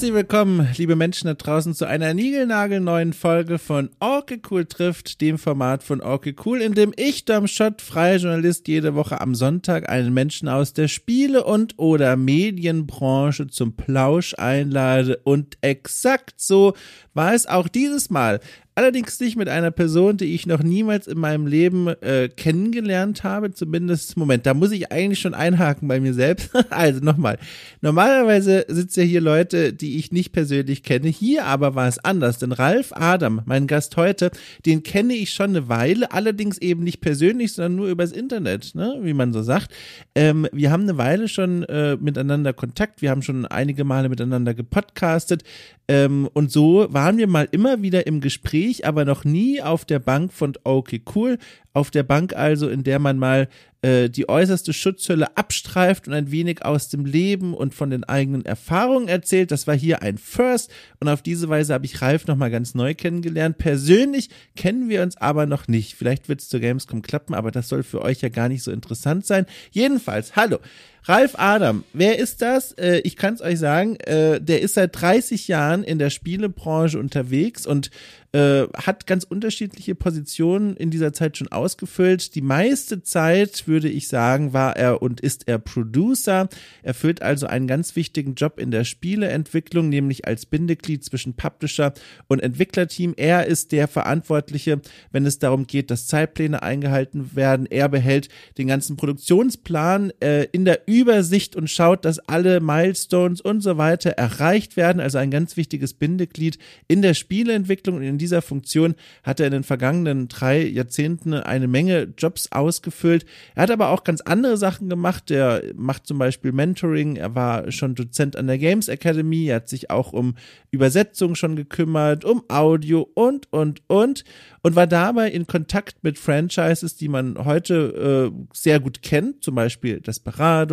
Herzlich willkommen, liebe Menschen da draußen, zu einer niegelnagelneuen Folge von Orke Cool trifft, dem Format von Orke Cool, in dem ich, Dom Schott, freier Journalist, jede Woche am Sonntag einen Menschen aus der Spiele- und oder Medienbranche zum Plausch einlade. Und exakt so war es auch dieses Mal. Allerdings nicht mit einer Person, die ich noch niemals in meinem Leben äh, kennengelernt habe. Zumindest, Moment, da muss ich eigentlich schon einhaken bei mir selbst. also nochmal. Normalerweise sitzen ja hier Leute, die ich nicht persönlich kenne. Hier aber war es anders, denn Ralf Adam, mein Gast heute, den kenne ich schon eine Weile, allerdings eben nicht persönlich, sondern nur übers Internet, ne? wie man so sagt. Ähm, wir haben eine Weile schon äh, miteinander Kontakt, wir haben schon einige Male miteinander gepodcastet. Ähm, und so waren wir mal immer wieder im Gespräch, aber noch nie auf der Bank von Okay Cool. Auf der Bank also, in der man mal äh, die äußerste Schutzhülle abstreift und ein wenig aus dem Leben und von den eigenen Erfahrungen erzählt. Das war hier ein First und auf diese Weise habe ich Ralf nochmal ganz neu kennengelernt. Persönlich kennen wir uns aber noch nicht. Vielleicht wird es zur Gamescom klappen, aber das soll für euch ja gar nicht so interessant sein. Jedenfalls, hallo. Ralf Adam, wer ist das? Äh, ich kann es euch sagen, äh, der ist seit 30 Jahren in der Spielebranche unterwegs und äh, hat ganz unterschiedliche Positionen in dieser Zeit schon ausgefüllt. Die meiste Zeit, würde ich sagen, war er und ist er Producer. Er füllt also einen ganz wichtigen Job in der Spieleentwicklung, nämlich als Bindeglied zwischen Publisher und Entwicklerteam. Er ist der Verantwortliche, wenn es darum geht, dass Zeitpläne eingehalten werden. Er behält den ganzen Produktionsplan äh, in der Übersicht und schaut, dass alle Milestones und so weiter erreicht werden. Also ein ganz wichtiges Bindeglied in der Spieleentwicklung und in dieser Funktion hat er in den vergangenen drei Jahrzehnten eine Menge Jobs ausgefüllt. Er hat aber auch ganz andere Sachen gemacht. Er macht zum Beispiel Mentoring. Er war schon Dozent an der Games Academy. Er hat sich auch um Übersetzung schon gekümmert, um Audio und, und, und. Und war dabei in Kontakt mit Franchises, die man heute äh, sehr gut kennt. Zum Beispiel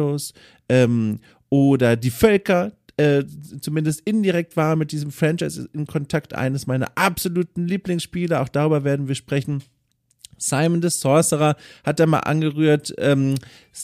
Desperados ähm, oder Die Völker, äh, zumindest indirekt war mit diesem Franchise in Kontakt, eines meiner absoluten Lieblingsspiele. Auch darüber werden wir sprechen. Simon the Sorcerer hat er mal angerührt, ähm,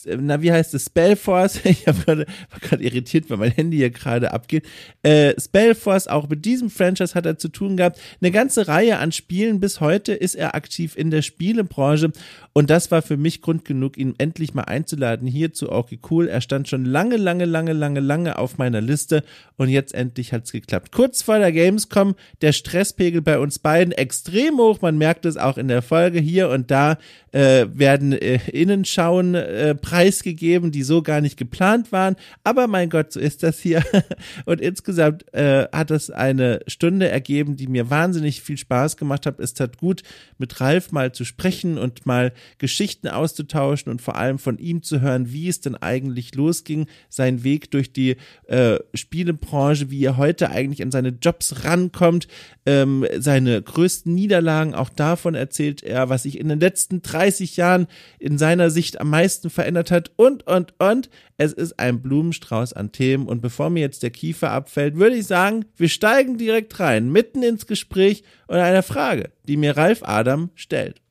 na, wie heißt es? Spellforce. Ich hab grade, war gerade irritiert, weil mein Handy hier gerade abgeht. Äh, Spellforce, auch mit diesem Franchise hat er zu tun gehabt. Eine ganze Reihe an Spielen. Bis heute ist er aktiv in der Spielebranche. Und das war für mich Grund genug, ihn endlich mal einzuladen hier zu Okay Cool. Er stand schon lange, lange, lange, lange, lange auf meiner Liste. Und jetzt endlich hat's geklappt. Kurz vor der Gamescom, der Stresspegel bei uns beiden extrem hoch. Man merkt es auch in der Folge hier und da äh, werden äh, Innenschauen äh, preisgegeben, die so gar nicht geplant waren. Aber mein Gott, so ist das hier. Und insgesamt äh, hat es eine Stunde ergeben, die mir wahnsinnig viel Spaß gemacht hat. Es tat gut, mit Ralf mal zu sprechen und mal Geschichten auszutauschen und vor allem von ihm zu hören, wie es denn eigentlich losging, sein Weg durch die äh, Spielebranche, wie er heute eigentlich an seine Jobs rankommt, ähm, seine größten Niederlagen, auch davon erzählt er, was sich in den letzten 30 Jahren in seiner Sicht am meisten verändert hat und, und, und. Es ist ein Blumenstrauß an Themen und bevor mir jetzt der Kiefer abfällt, würde ich sagen, wir steigen direkt rein, mitten ins Gespräch und einer Frage, die mir Ralf Adam stellt.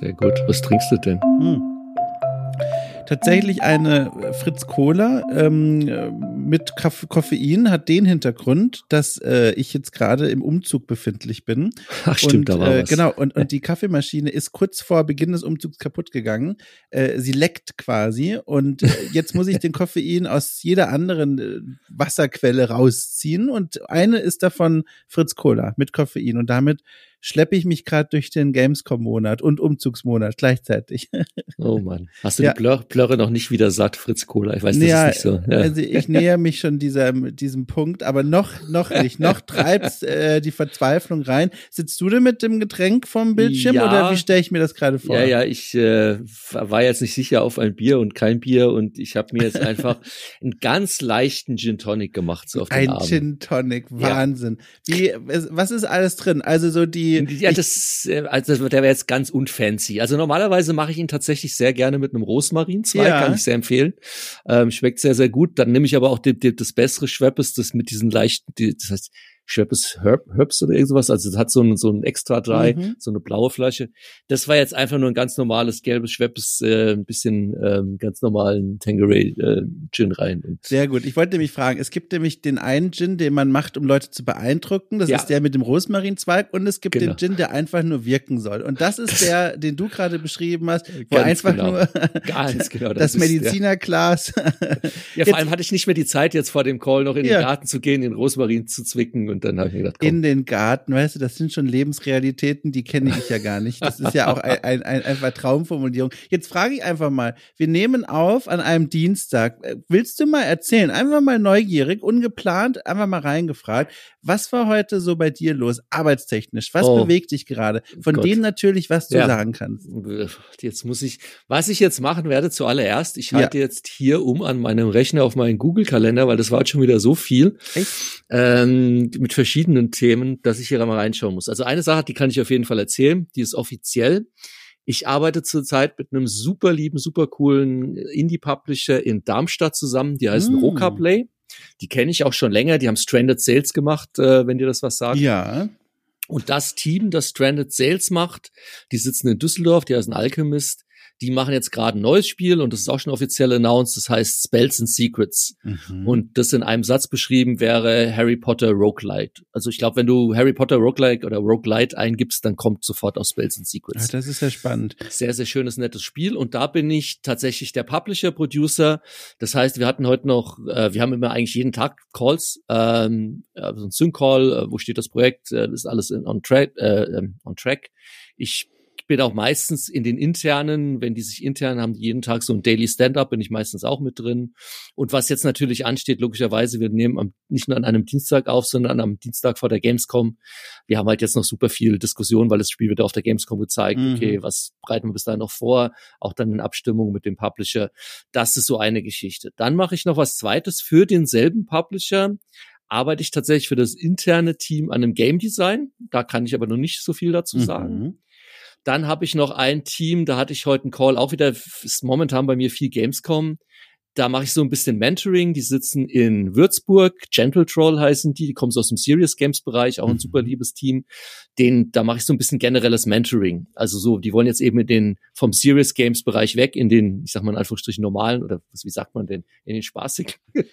Sehr gut. Was trinkst du denn? Hm. Tatsächlich eine Fritz Cola ähm, mit Koffein hat den Hintergrund, dass äh, ich jetzt gerade im Umzug befindlich bin. Ach stimmt, und, da war äh, was. Genau, und, und die Kaffeemaschine ist kurz vor Beginn des Umzugs kaputt gegangen. Äh, sie leckt quasi und äh, jetzt muss ich den Koffein aus jeder anderen äh, Wasserquelle rausziehen und eine ist davon Fritz Cola mit Koffein und damit schleppe ich mich gerade durch den Gamescom-Monat und Umzugsmonat gleichzeitig. Oh Mann. Hast du Ja. die Plör Plörre noch nicht wieder satt, Fritz Cola? Ich weiß, das Ja, ist nicht so. Ja. Also ich näher mich schon diesem, diesem Punkt, aber noch, noch nicht. Noch treibt äh, die Verzweiflung rein. Sitzt du denn mit dem Getränk vom Bildschirm Ja. oder wie stelle ich mir das gerade vor? Ja, ja, ich äh, war jetzt nicht sicher auf ein Bier und kein Bier und ich habe mir jetzt einfach einen ganz leichten Gin Tonic gemacht so auf den Ein Abend. Gin Tonic, Wahnsinn. Wie, was ist alles drin? Also so die, Ja, das, äh, also der wäre jetzt ganz unfancy. Also normalerweise mache ich ihn tatsächlich sehr gerne mit einem Rosmarinzweig, Ja. kann ich sehr empfehlen. Ähm, schmeckt sehr, sehr gut. Dann nehme ich aber auch die, die, das bessere Schweppes, das mit diesen leichten, die, das heißt Schweppes Herb, Herbs oder irgendwas. Also es hat so ein, so ein extra dry, mhm. so eine blaue Flasche. Das war jetzt einfach nur ein ganz normales gelbes Schweppes, äh, ein bisschen ähm, ganz normalen Tangeray äh, Gin rein. Sehr gut. Ich wollte nämlich fragen, es gibt nämlich den einen Gin, den man macht, um Leute zu beeindrucken. Das ja. ist der mit dem Rosmarinzweig und es gibt genau. den Gin, der einfach nur wirken soll. Und das ist der, den du gerade beschrieben hast, wo ganz einfach genau. nur ganz genau, das, das Medizinerglas. Ja, vor allem hatte ich nicht mehr die Zeit, jetzt vor dem Call noch in ja. den Garten zu gehen, den Rosmarin zu zwicken und dann habe ich mir gedacht, komm. In den Garten, weißt du, das sind schon Lebensrealitäten, die kenne ich ja gar nicht. Das ist ja auch ein, ein, ein, einfach Traumformulierung. Jetzt frage ich einfach mal, wir nehmen auf an einem Dienstag. Willst du mal erzählen, einfach mal neugierig, ungeplant, einfach mal reingefragt, was war heute so bei dir los, arbeitstechnisch? Was oh. bewegt dich gerade? Von Gott. dem natürlich, was du ja. sagen kannst. Jetzt muss ich, was ich jetzt machen werde zuallererst, ich halte ja. jetzt hier um an meinem Rechner auf meinen Google-Kalender, weil das war schon wieder so viel. Ähm, mit verschiedenen Themen, dass ich hier mal reinschauen muss. Also eine Sache, die kann ich auf jeden Fall erzählen, die ist offiziell. Ich arbeite zurzeit mit einem super lieben, super coolen Indie-Publisher in Darmstadt zusammen, die heißen mm. Roca Play. Die kenne ich auch schon länger, die haben Stranded Sales gemacht, äh, wenn dir das was sagt. Ja. Und das Team, das Stranded Sales macht, die sitzen in Düsseldorf, die heißen Alchemist, die machen jetzt gerade ein neues Spiel und das ist auch schon offiziell announced, das heißt Spells and Secrets. Mhm. Und das in einem Satz beschrieben wäre Harry Potter Roguelite. Also ich glaube, wenn du Harry Potter Roguelike oder Roguelite eingibst, dann kommt sofort aus Spells and Secrets. Ach, das ist ja spannend. Sehr, sehr schönes, nettes Spiel. Und da bin ich tatsächlich der Publisher, Producer. Das heißt, wir hatten heute noch, äh, wir haben immer eigentlich jeden Tag Calls, ähm, also ein Sync-Call, äh, wo steht das Projekt, äh, ist alles in, on, track, äh, ähm, on track. Ich bin auch meistens in den internen, wenn die sich intern haben, jeden Tag so ein Daily Stand-up, bin ich meistens auch mit drin. Und was jetzt natürlich ansteht, logischerweise, wir nehmen am, nicht nur an einem Dienstag auf, sondern am Dienstag vor der Gamescom. Wir haben halt jetzt noch super viel Diskussion, weil das Spiel wird auf der Gamescom gezeigt. Mhm. Okay, was bereiten wir bis dahin noch vor? Auch dann in Abstimmung mit dem Publisher. Das ist so eine Geschichte. Dann mache ich noch was zweites für denselben Publisher arbeite ich tatsächlich für das interne Team an einem Game Design. Da kann ich aber noch nicht so viel dazu sagen. Mhm. Dann habe ich noch ein Team, da hatte ich heute einen Call, auch wieder ist momentan bei mir viel Gamescom. Da mache ich so ein bisschen Mentoring. Die sitzen in Würzburg. Gentle Troll heißen die. Die kommen so aus dem Serious Games Bereich, auch ein mhm. super liebes Team. Den, da mache ich so ein bisschen generelles Mentoring. Also so, die wollen jetzt eben in den, vom Serious Games Bereich weg in den, ich sag mal in Anführungsstrichen normalen oder was, wie sagt man denn, in den spaßigen.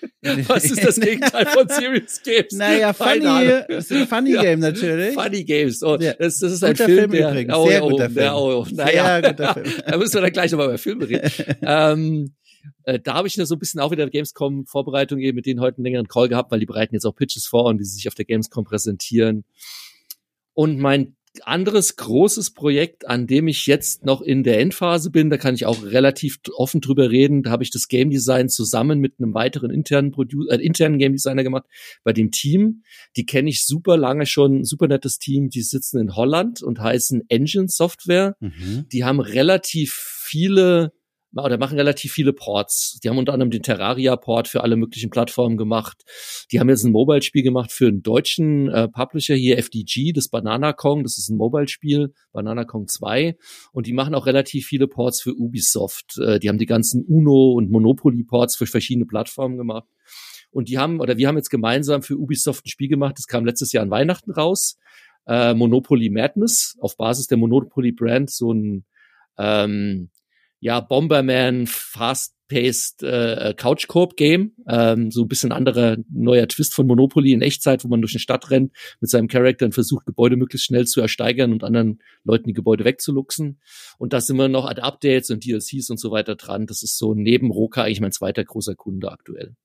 was ist das Gegenteil von Serious Games? Naja, funny, funny ja, Game natürlich. Funny Games. Oh, ja. das, das ist ein Film, Film der, übrigens. Oh, Sehr oh, guter Film. Der, oh, naja, guter Film. da müssen wir dann gleich nochmal über Filme reden. ähm, äh, da habe ich nur so ein bisschen auch wieder Gamescom-Vorbereitung eben mit denen heute einen längeren Call gehabt, weil die bereiten jetzt auch Pitches vor und wie sie sich auf der Gamescom präsentieren. Und mein anderes großes Projekt, an dem ich jetzt noch in der Endphase bin, da kann ich auch relativ offen drüber reden. Da habe ich das Game Design zusammen mit einem weiteren internen, Produ äh, internen Game Designer gemacht bei dem Team. Die kenne ich super lange schon, super nettes Team. Die sitzen in Holland und heißen Engine Software. Mhm. Die haben relativ viele oder machen relativ viele Ports. Die haben unter anderem den Terraria-Port für alle möglichen Plattformen gemacht. Die haben jetzt ein Mobile-Spiel gemacht für einen deutschen äh, Publisher hier, FDG, das Banana Kong. Das ist ein Mobile-Spiel, Banana Kong 2. Und die machen auch relativ viele Ports für Ubisoft. Äh, die haben die ganzen Uno- und Monopoly-Ports für verschiedene Plattformen gemacht. Und die haben, oder wir haben jetzt gemeinsam für Ubisoft ein Spiel gemacht, das kam letztes Jahr an Weihnachten raus. Äh, Monopoly Madness, auf Basis der Monopoly Brand, so ein ähm, ja, Bomberman, Fast-Paced äh, Couch-Coop-Game. Ähm, so ein bisschen anderer neuer Twist von Monopoly in Echtzeit, wo man durch eine Stadt rennt mit seinem Charakter und versucht, Gebäude möglichst schnell zu ersteigern und anderen Leuten die Gebäude wegzuluxen. Und da sind wir noch an Updates und DLCs und so weiter dran. Das ist so neben Roka eigentlich mein zweiter großer Kunde aktuell.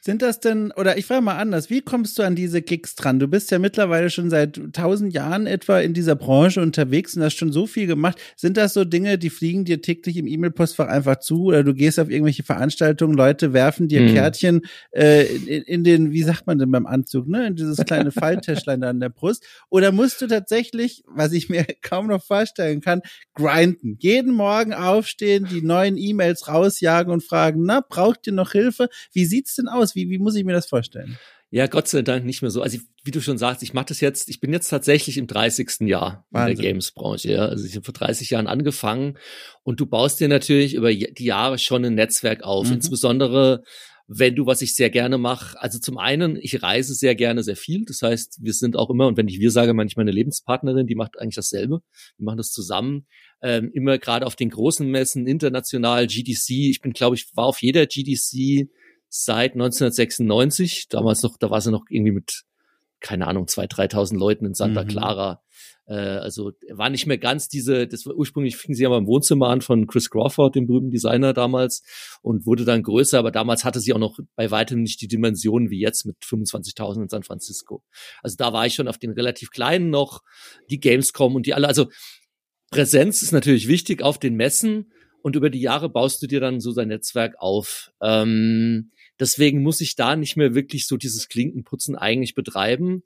Sind das denn, oder ich frage mal anders, wie kommst du an diese Gigs dran? Du bist ja mittlerweile schon seit tausend Jahren etwa in dieser Branche unterwegs und hast schon so viel gemacht. Sind das so Dinge, die fliegen dir täglich im E-Mail-Postfach einfach zu oder du gehst auf irgendwelche Veranstaltungen, Leute werfen dir hm. Kärtchen äh, in, in, den, wie sagt man denn beim Anzug, ne? In dieses kleine Falltäschlein da an der Brust? Oder musst du tatsächlich, was ich mir kaum noch vorstellen kann, grinden? Jeden Morgen aufstehen, die neuen E-Mails rausjagen und fragen, na, braucht ihr noch Hilfe? Wie sieht's denn aus? Wie, wie muss ich mir das vorstellen? Ja, Gott sei Dank nicht mehr so. Also wie du schon sagst, ich mache das jetzt, ich bin jetzt tatsächlich im 30. Jahr Wahnsinn. in der Games-Branche. Ja. Also ich habe vor 30 Jahren angefangen und du baust dir natürlich über die Jahre schon ein Netzwerk auf. Mhm. Insbesondere wenn du, was ich sehr gerne mache, also zum einen, ich reise sehr gerne sehr viel. Das heißt, wir sind auch immer, und wenn ich wir sage, meine ich meine Lebenspartnerin, die macht eigentlich dasselbe. Wir machen das zusammen. Ähm, immer gerade auf den großen Messen, international, GDC. Ich bin, glaube ich, war auf jeder GDC seit 1996. Damals noch, da war sie noch irgendwie mit, keine Ahnung, zwei, 3.000 Leuten in Santa mhm. Clara. Äh, also war nicht mehr ganz diese, das war ursprünglich fing sie ja mal im Wohnzimmer an von Chris Crawford, dem berühmten Designer damals, und wurde dann größer, aber damals hatte sie auch noch bei weitem nicht die Dimensionen wie jetzt mit 25.000 in San Francisco. Also da war ich schon auf den relativ kleinen noch, die Gamescom und die alle, also Präsenz ist natürlich wichtig auf den Messen und über die Jahre baust du dir dann so sein Netzwerk auf. Ähm, deswegen muss ich da nicht mehr wirklich so dieses Klinkenputzen eigentlich betreiben.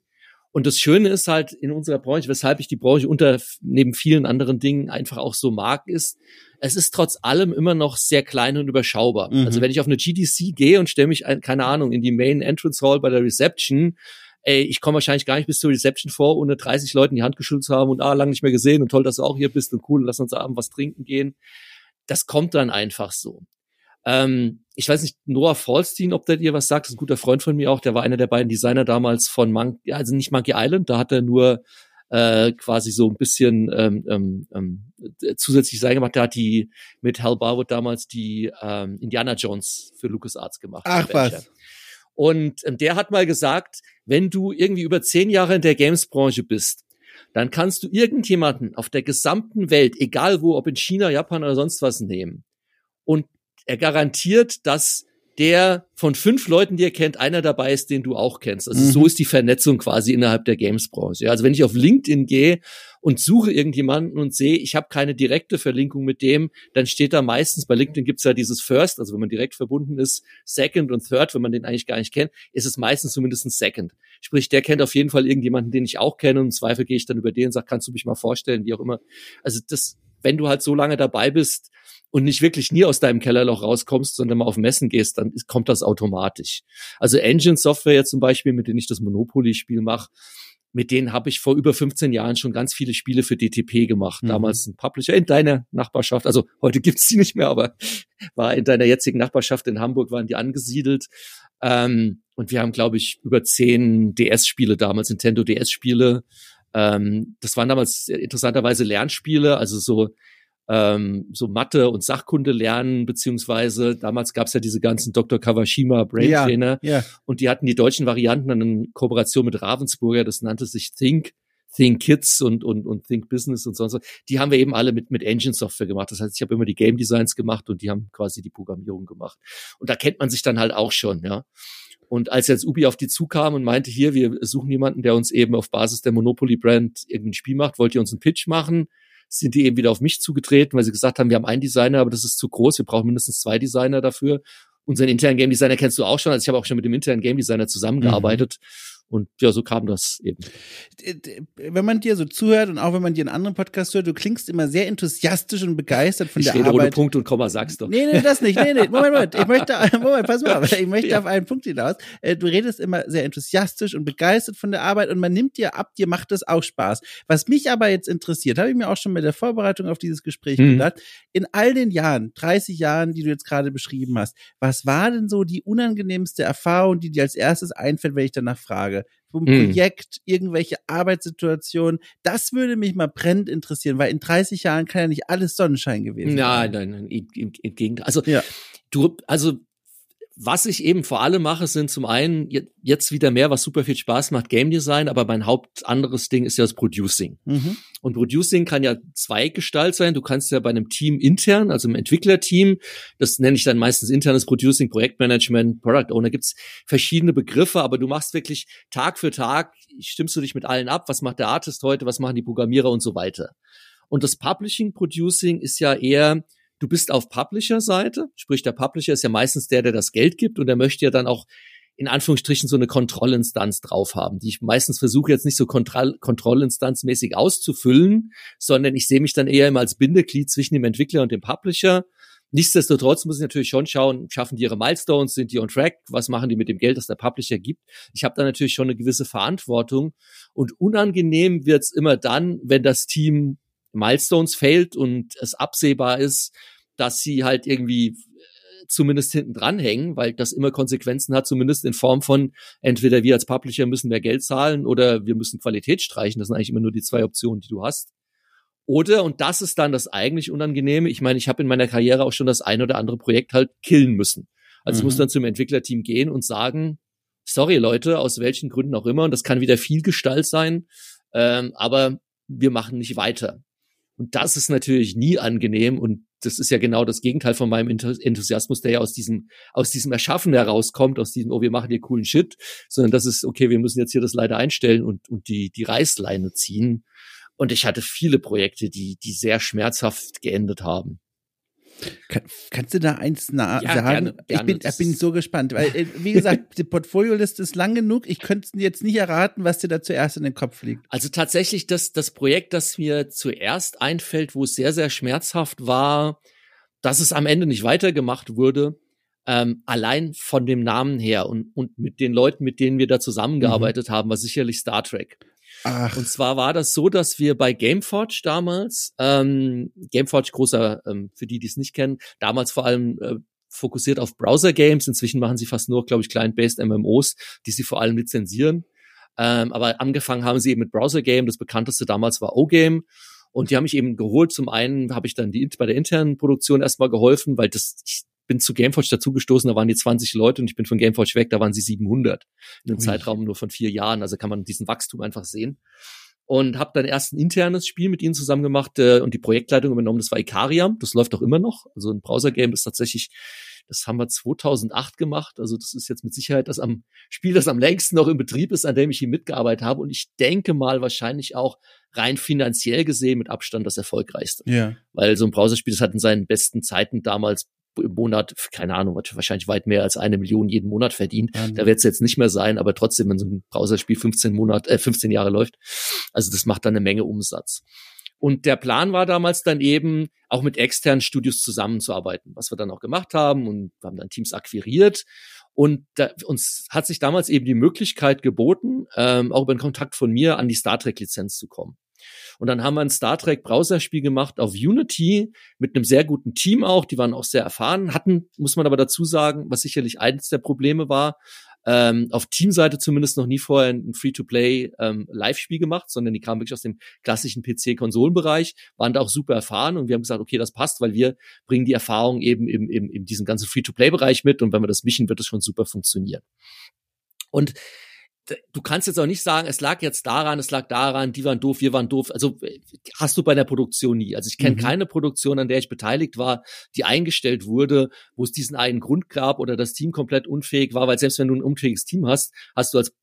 Und das Schöne ist halt in unserer Branche, weshalb ich die Branche unter neben vielen anderen Dingen einfach auch so mag, ist, es ist trotz allem immer noch sehr klein und überschaubar. Mhm. Also wenn ich auf eine GDC gehe und stelle mich, ein, keine Ahnung, in die Main Entrance Hall bei der Reception, ey, ich komme wahrscheinlich gar nicht bis zur Reception vor, ohne 30 Leuten die Hand geschüttelt zu haben und ah, lange nicht mehr gesehen und toll, dass du auch hier bist und cool, lass uns abends was trinken gehen. Das kommt dann einfach so. Ähm, ich weiß nicht, Noah Falstein, ob der dir was sagt, ist ein guter Freund von mir auch, der war einer der beiden Designer damals von Monkey, also nicht Monkey Island, da hat er nur äh, quasi so ein bisschen ähm, ähm, ähm, zusätzlich Design gemacht. Der hat die mit Hal Barwood damals die ähm, Indiana Jones für LucasArts gemacht. Ach was. Und ähm, der hat mal gesagt, wenn du irgendwie über zehn Jahre in der Games-Branche bist, dann kannst du irgendjemanden auf der gesamten Welt, egal wo, ob in China, Japan oder sonst was nehmen. Und er garantiert, dass der von fünf Leuten, die er kennt, einer dabei ist, den du auch kennst. Also mhm. so ist die Vernetzung quasi innerhalb der Games-Branche. Ja, also wenn ich auf LinkedIn gehe und suche irgendjemanden und sehe, ich habe keine direkte Verlinkung mit dem, dann steht da meistens, bei LinkedIn gibt's ja dieses First, also wenn man direkt verbunden ist, Second und Third, wenn man den eigentlich gar nicht kennt, ist es meistens zumindest ein Second. Sprich, der kennt auf jeden Fall irgendjemanden, den ich auch kenne und im Zweifel gehe ich dann über den und sage, kannst du mich mal vorstellen, wie auch immer. Also das, wenn du halt so lange dabei bist, und nicht wirklich nie aus deinem Kellerloch rauskommst, sondern mal auf Messen gehst, dann kommt das automatisch. Also Engine Software jetzt zum Beispiel, mit denen ich das Monopoly-Spiel mache, mit denen habe ich vor über 15 Jahren schon ganz viele Spiele für DTP gemacht. Mhm. Damals ein Publisher in deiner Nachbarschaft. Also heute gibt's die nicht mehr, aber war in deiner jetzigen Nachbarschaft in Hamburg waren die angesiedelt. Ähm, und wir haben, glaube ich, über zehn DS-Spiele damals, Nintendo DS-Spiele. Ähm, das waren damals interessanterweise Lernspiele, also so ähm, so Mathe und Sachkunde lernen, beziehungsweise damals gab es ja diese ganzen Dr. Kawashima Brain Trainer ja, ja. und die hatten die deutschen Varianten dann in Kooperation mit Ravensburger, das nannte sich Think. Think Kids und, und, und Think Business und sonst was. Die haben wir eben alle mit, mit Engine Software gemacht. Das heißt, ich habe immer die Game Designs gemacht und die haben quasi die Programmierung gemacht. Und da kennt man sich dann halt auch schon, ja. Und als jetzt Ubi auf die zukam und meinte, hier, wir suchen jemanden, der uns eben auf Basis der Monopoly Brand irgendein Spiel macht, wollt ihr uns einen Pitch machen? Sind die eben wieder auf mich zugetreten, weil sie gesagt haben, wir haben einen Designer, aber das ist zu groß, wir brauchen mindestens zwei Designer dafür. Unseren internen Game Designer kennst du auch schon, also ich habe auch schon mit dem internen Game Designer zusammengearbeitet. Mhm. Und ja, so kam das eben. Wenn man dir so zuhört und auch wenn man dir einen anderen Podcast hört, du klingst immer sehr enthusiastisch und begeistert von ich der rede Arbeit. ohne Punkt und Komma, sagst du. Nee, nee, das nicht. Nee, nee, Moment, Moment. Ich möchte, Moment, pass mal auf. Ich möchte ja. auf einen Punkt hinaus. Äh, du redest immer sehr enthusiastisch und begeistert von der Arbeit und man nimmt dir ab, dir macht das auch Spaß. Was mich aber jetzt interessiert, habe ich mir auch schon mit der Vorbereitung auf dieses Gespräch mhm. gedacht, in all den Jahren, 30 Jahren, die du jetzt gerade beschrieben hast, was war denn so die unangenehmste Erfahrung, die dir als erstes einfällt, wenn ich danach frage? Vom mhm. Projekt, irgendwelche Arbeitssituationen. Das würde mich mal brennend interessieren, weil in 30 Jahren kann ja nicht alles Sonnenschein gewesen sein. Nein, nein, nein, im, im Gegenteil. Also, ja. du, also was ich eben vor allem mache, sind zum einen jetzt wieder mehr, was super viel Spaß macht, Game Design, aber mein Haupt anderes Ding ist ja das Producing. Mhm. Und Producing kann ja zwei Gestalt sein. Du kannst ja bei einem Team intern, also im Entwicklerteam, das nenne ich dann meistens internes Producing, Projektmanagement, Product Owner, gibt's verschiedene Begriffe, aber du machst wirklich Tag für Tag, stimmst du dich mit allen ab, was macht der Artist heute, was machen die Programmierer und so weiter. Und das Publishing Producing ist ja eher du bist auf Publisher-Seite, sprich der Publisher ist ja meistens der, der das Geld gibt und der möchte ja dann auch in Anführungsstrichen so eine Kontrollinstanz drauf haben, die ich meistens versuche jetzt nicht so Kontroll Kontrollinstanzmäßig auszufüllen, sondern ich sehe mich dann eher immer als Bindeglied zwischen dem Entwickler und dem Publisher. Nichtsdestotrotz muss ich natürlich schon schauen, schaffen die ihre Milestones, sind die on track, was machen die mit dem Geld, das der Publisher gibt. Ich habe da natürlich schon eine gewisse Verantwortung und unangenehm wird's immer dann, wenn das Team Milestones fehlt und es absehbar ist, dass sie halt irgendwie zumindest hinten dranhängen, weil das immer Konsequenzen hat, zumindest in Form von entweder wir als Publisher müssen mehr Geld zahlen oder wir müssen Qualität streichen. Das sind eigentlich immer nur die zwei Optionen, die du hast. Oder, und das ist dann das eigentlich Unangenehme, ich meine, ich habe in meiner Karriere auch schon das ein oder andere Projekt halt killen müssen. Also mhm. ich muss mhm. dann zum Entwicklerteam gehen und sagen, sorry Leute, aus welchen Gründen auch immer, und das kann wieder viel Gestalt sein, ähm, aber wir machen nicht weiter. Und das ist natürlich nie angenehm und das ist ja genau das Gegenteil von meinem Enthusiasmus, der ja aus diesem, aus diesem Erschaffen herauskommt, aus diesem, oh, wir machen hier coolen Shit, sondern das ist, okay, wir müssen jetzt hier das leider einstellen und, und die, die Reißleine ziehen. Und ich hatte viele Projekte, die, die sehr schmerzhaft geendet haben. Kann, kannst du da eins ja, sagen? Gerne, gerne. Ich bin, ich bin so gespannt, weil, äh, wie gesagt, die Portfolioliste ist lang genug. Ich könnte jetzt nicht erraten, was dir da zuerst in den Kopf liegt. Also tatsächlich, das, das Projekt, das mir zuerst einfällt, wo es sehr, sehr schmerzhaft war, dass es am Ende nicht weitergemacht wurde, ähm, allein von dem Namen her und, und mit den Leuten, mit denen wir da zusammengearbeitet mhm. haben, war sicherlich Star Trek. Ach. Und zwar war das so, dass wir bei Gameforge damals, ähm, Gameforge großer, ähm, für die, die es nicht kennen, damals vor allem äh, fokussiert auf Browser-Games. Inzwischen machen sie fast nur, glaube ich, Client-based MMOs, die sie vor allem lizenzieren. Ähm, aber angefangen haben sie eben mit Browser-Game. Das bekannteste damals war O-Game. Und die haben mich eben geholt. Zum einen habe ich dann die, bei der internen Produktion erstmal geholfen, weil das, ich bin zu Gameforge dazugestoßen, da waren die 20 Leute und ich bin von Gameforge weg, da waren sie 700 in einem Ui. Zeitraum nur von vier Jahren. Also kann man diesen Wachstum einfach sehen. Und habe dann erst ein internes Spiel mit ihnen zusammen gemacht äh, und die Projektleitung übernommen. Das war Ikariam. Das läuft auch immer noch. Also ein Browser-Game ist tatsächlich das haben wir 2008 gemacht. Also das ist jetzt mit Sicherheit das am Spiel, das am längsten noch im Betrieb ist, an dem ich hier mitgearbeitet habe. Und ich denke mal wahrscheinlich auch rein finanziell gesehen mit Abstand das erfolgreichste. Ja. Weil so ein Browserspiel, das hat in seinen besten Zeiten damals im Monat, keine Ahnung, wahrscheinlich weit mehr als eine Million jeden Monat verdient. Mhm. Da wird es jetzt nicht mehr sein, aber trotzdem, wenn so ein Browserspiel 15 Monat, äh, 15 Jahre läuft, also das macht dann eine Menge Umsatz. Und der Plan war damals dann eben, auch mit externen Studios zusammenzuarbeiten, was wir dann auch gemacht haben und wir haben dann Teams akquiriert. Und da, uns hat sich damals eben die Möglichkeit geboten, ähm, auch über den Kontakt von mir an die Star Trek Lizenz zu kommen. Und dann haben wir ein Star Trek Browserspiel gemacht auf Unity mit einem sehr guten Team auch. Die waren auch sehr erfahren, hatten, muss man aber dazu sagen, was sicherlich eines der Probleme war, ähm, auf Teamseite zumindest noch nie vorher ein Free-to-Play ähm, Live-Spiel gemacht, sondern die kamen wirklich aus dem klassischen PC-Konsolenbereich, waren da auch super erfahren und wir haben gesagt, okay, das passt, weil wir bringen die Erfahrung eben im, im, in diesem ganzen Free-to-Play-Bereich mit und wenn wir das mischen, wird es schon super funktionieren. Und du kannst jetzt auch nicht sagen, es lag jetzt daran, es lag daran, die waren doof, wir waren doof. Also hast du bei der Produktion nie. Also ich kenne mhm. keine Produktion, an der ich beteiligt war, die eingestellt wurde, wo es diesen einen Grund gab oder das Team komplett unfähig war, weil selbst wenn du ein unfähiges Team hast, hast du als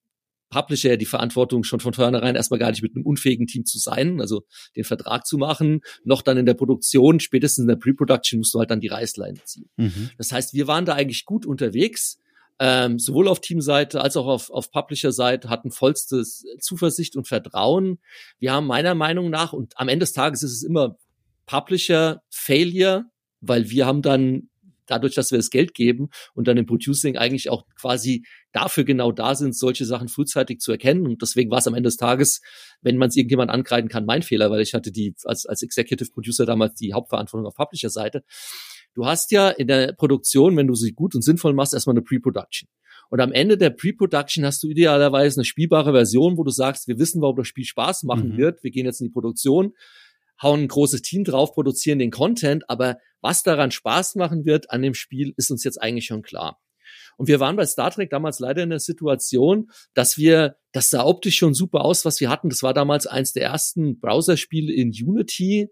Publisher die Verantwortung schon von vornherein erstmal gar nicht mit einem unfähigen Team zu sein, also den Vertrag zu machen, noch dann in der Produktion, spätestens in der Pre-Production musst du halt dann die Reißleine ziehen. Mhm. Das heißt, wir waren da eigentlich gut unterwegs ähm, sowohl auf Teamseite als auch auf, auf Publisher-Seite hatten vollstes Zuversicht und Vertrauen. Wir haben meiner Meinung nach, und am Ende des Tages ist es immer Publisher-Failure, weil wir haben dann dadurch, dass wir das Geld geben und dann im Producing eigentlich auch quasi dafür genau da sind, solche Sachen frühzeitig zu erkennen. Und deswegen war es am Ende des Tages, wenn man es irgendjemand ankreiden kann, mein Fehler, weil ich hatte die als, als Executive Producer damals die Hauptverantwortung auf Publisher-Seite. Du hast ja in der Produktion, wenn du sie gut und sinnvoll machst, erstmal eine Pre-Production. Und am Ende der Pre-Production hast du idealerweise eine spielbare Version, wo du sagst, wir wissen, warum das Spiel Spaß machen mhm. wird. Wir gehen jetzt in die Produktion, hauen ein großes Team drauf, produzieren den Content. Aber was daran Spaß machen wird an dem Spiel, ist uns jetzt eigentlich schon klar. Und wir waren bei Star Trek damals leider in der Situation, dass wir, das sah optisch schon super aus, was wir hatten. Das war damals eins der ersten Browserspiele in Unity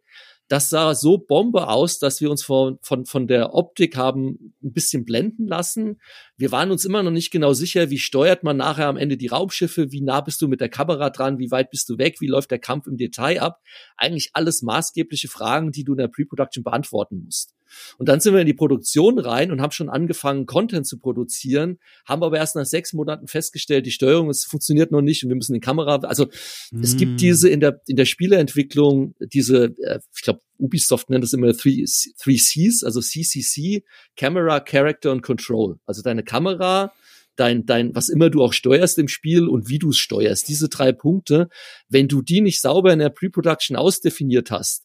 das sah so Bombe aus, dass wir uns von, von, von der Optik haben ein bisschen blenden lassen. Wir waren uns immer noch nicht genau sicher, wie steuert man nachher am Ende die Raumschiffe, wie nah bist du mit der Kamera dran, wie weit bist du weg, wie läuft der Kampf im Detail ab. Eigentlich alles maßgebliche Fragen, die du in der Pre-Production beantworten musst. Und dann sind wir in die Produktion rein und haben schon angefangen, Content zu produzieren, haben aber erst nach sechs Monaten festgestellt, die Steuerung, es funktioniert noch nicht und wir müssen die Kamera, also mm. es gibt hm. diese in der, in der Spieleentwicklung, diese, äh, ich glaube, Ubisoft nennt das immer three, three Cs, also CCC, Camera, Character und Control. Also deine Kamera, dein, dein, was immer du auch steuerst im Spiel und wie du es steuerst. Diese drei Punkte, wenn du die nicht sauber in der Pre-Production ausdefiniert hast,